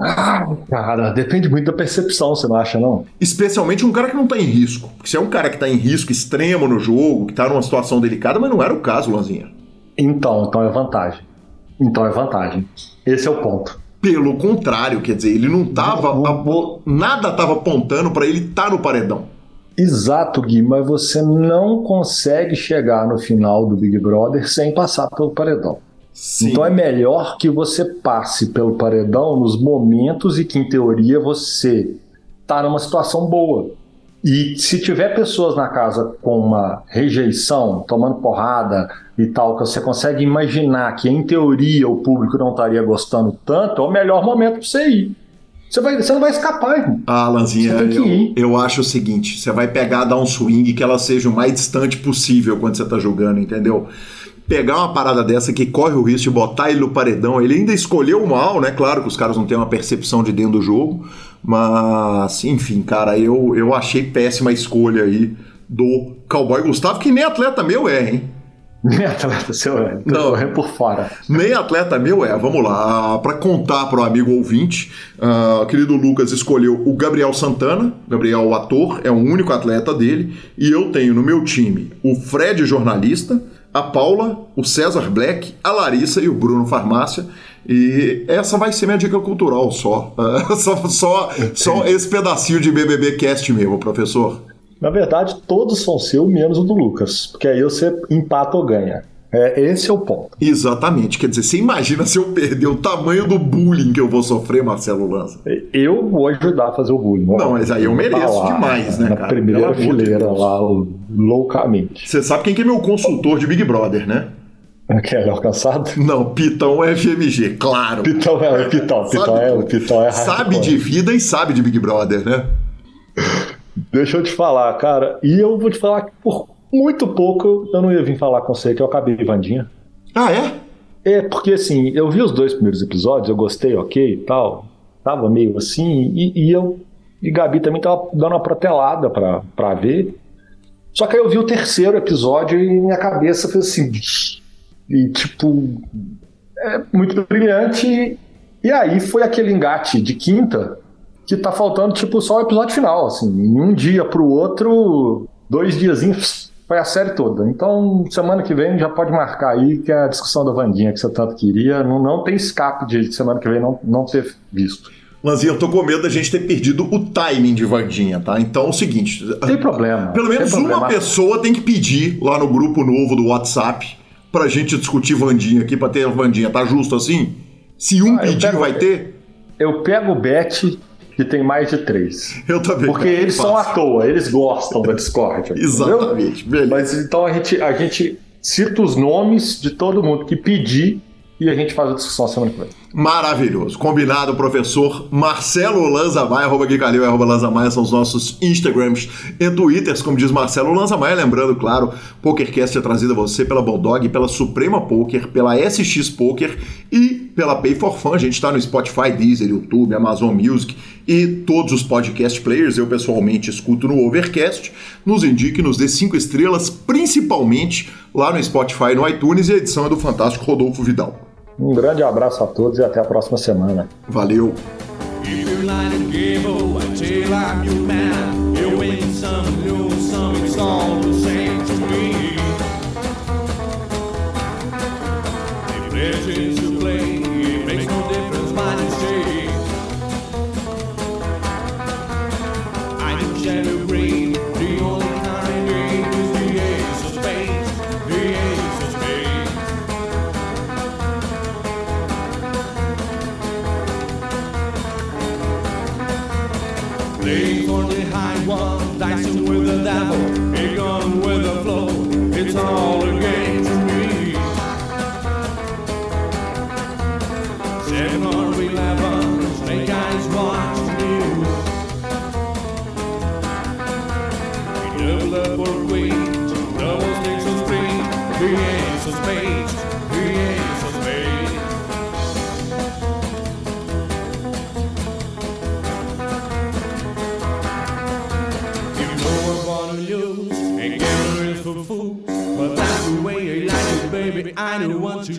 B: Ah, cara, depende muito da percepção, você não acha, não?
A: Especialmente um cara que não tá em risco. Porque se é um cara que tá em risco extremo no jogo, que tá numa situação delicada, mas não era o caso, Lanzinha.
B: Então, então é vantagem. Então é vantagem. Esse é o ponto.
A: Pelo contrário, quer dizer, ele não tava. Vou. Nada tava apontando para ele estar tá no paredão.
B: Exato, Gui, mas você não consegue chegar no final do Big Brother sem passar pelo paredão. Sim. Então é melhor que você passe pelo paredão nos momentos em que, em teoria, você está numa situação boa. E se tiver pessoas na casa com uma rejeição, tomando porrada e tal, que você consegue imaginar que, em teoria, o público não estaria gostando tanto, é o melhor momento para você ir. Você, vai, você não vai escapar, irmão.
A: Ah, Lanzinha, eu, eu acho o seguinte: você vai pegar, dar um swing que ela seja o mais distante possível quando você tá jogando, entendeu? Pegar uma parada dessa que corre o risco de botar ele no paredão, ele ainda escolheu mal, né? Claro que os caras não têm uma percepção de dentro do jogo, mas, enfim, cara, eu, eu achei péssima a escolha aí do Cowboy Gustavo, que nem atleta meu é, hein?
B: Nem atleta seu é, não correndo por fora.
A: Nem atleta meu é, vamos lá. Para contar para o amigo ouvinte, uh, querido Lucas escolheu o Gabriel Santana, Gabriel o ator, é o único atleta dele, e eu tenho no meu time o Fred jornalista, a Paula, o César Black, a Larissa e o Bruno Farmácia. E essa vai ser minha dica cultural só. Só, só, só esse pedacinho de BBB Cast mesmo, professor.
B: Na verdade, todos são seus, menos o do Lucas. Porque aí você empata ou ganha. É, esse é o ponto.
A: Exatamente. Quer dizer, você imagina se eu perder o tamanho do bullying que eu vou sofrer, Marcelo Lanza?
B: Eu vou ajudar a fazer o bullying.
A: Não, mas aí eu mereço lá, demais, né,
B: na
A: cara?
B: primeira fileira lá, loucamente.
A: Você sabe quem que é meu consultor de Big Brother, né?
B: Que é alcançado?
A: Não, Pitão FMG, claro.
B: Pitão é, Pitão, Pitão é, Pitão é
A: Sabe de vida e sabe de Big Brother, né?
B: Deixa eu te falar, cara. E eu vou te falar que por muito pouco eu não ia vir falar com você que eu acabei Vandinha.
A: Ah, é?
B: É, porque assim, eu vi os dois primeiros episódios, eu gostei, ok e tal. Tava meio assim, e, e eu e Gabi também tava dando uma protelada pra, pra ver. Só que aí eu vi o terceiro episódio e minha cabeça fez assim. E tipo. É muito brilhante. E aí foi aquele engate de quinta que tá faltando, tipo, só o episódio final, assim. Em um dia pro outro, dois diazinhos, foi a série toda. Então, semana que vem já pode marcar aí que é a discussão da Vandinha que você tanto queria. Não, não tem escape de semana que vem não, não ter visto.
A: Lanzinha, eu tô com medo da gente ter perdido o timing de Vandinha, tá? Então é o seguinte.
B: Tem problema.
A: Pelo menos
B: problema.
A: uma pessoa tem que pedir lá no grupo novo do WhatsApp pra gente discutir Vandinha aqui, pra ter a Vandinha. Tá justo assim? Se um ah, pedir, pego, vai ter?
B: Eu pego o bet que tem mais de três.
A: Eu também.
B: Porque eles são à toa, eles gostam da Discord.
A: Exatamente.
B: Mas então a gente, a gente cita os nomes de todo mundo que pedir e a gente faz a discussão semana que vem.
A: Maravilhoso. Combinado, professor Marcelo Lanzamaia, arroba Guicalil, arroba Lanzamaia são os nossos Instagrams e Twitters, como diz Marcelo Lanzamaia. Lembrando, claro, PokerCast é trazido a você pela Bulldog, pela Suprema Poker, pela SX Poker e pela Pay for Fun. A gente está no Spotify, Deezer, YouTube, Amazon Music e todos os podcast players. Eu pessoalmente escuto no Overcast. Nos indique, nos dê cinco estrelas, principalmente lá no Spotify e no iTunes. E a edição é do fantástico Rodolfo Vidal.
B: Um grande abraço a todos e até a próxima semana.
A: Valeu! all 9 who want to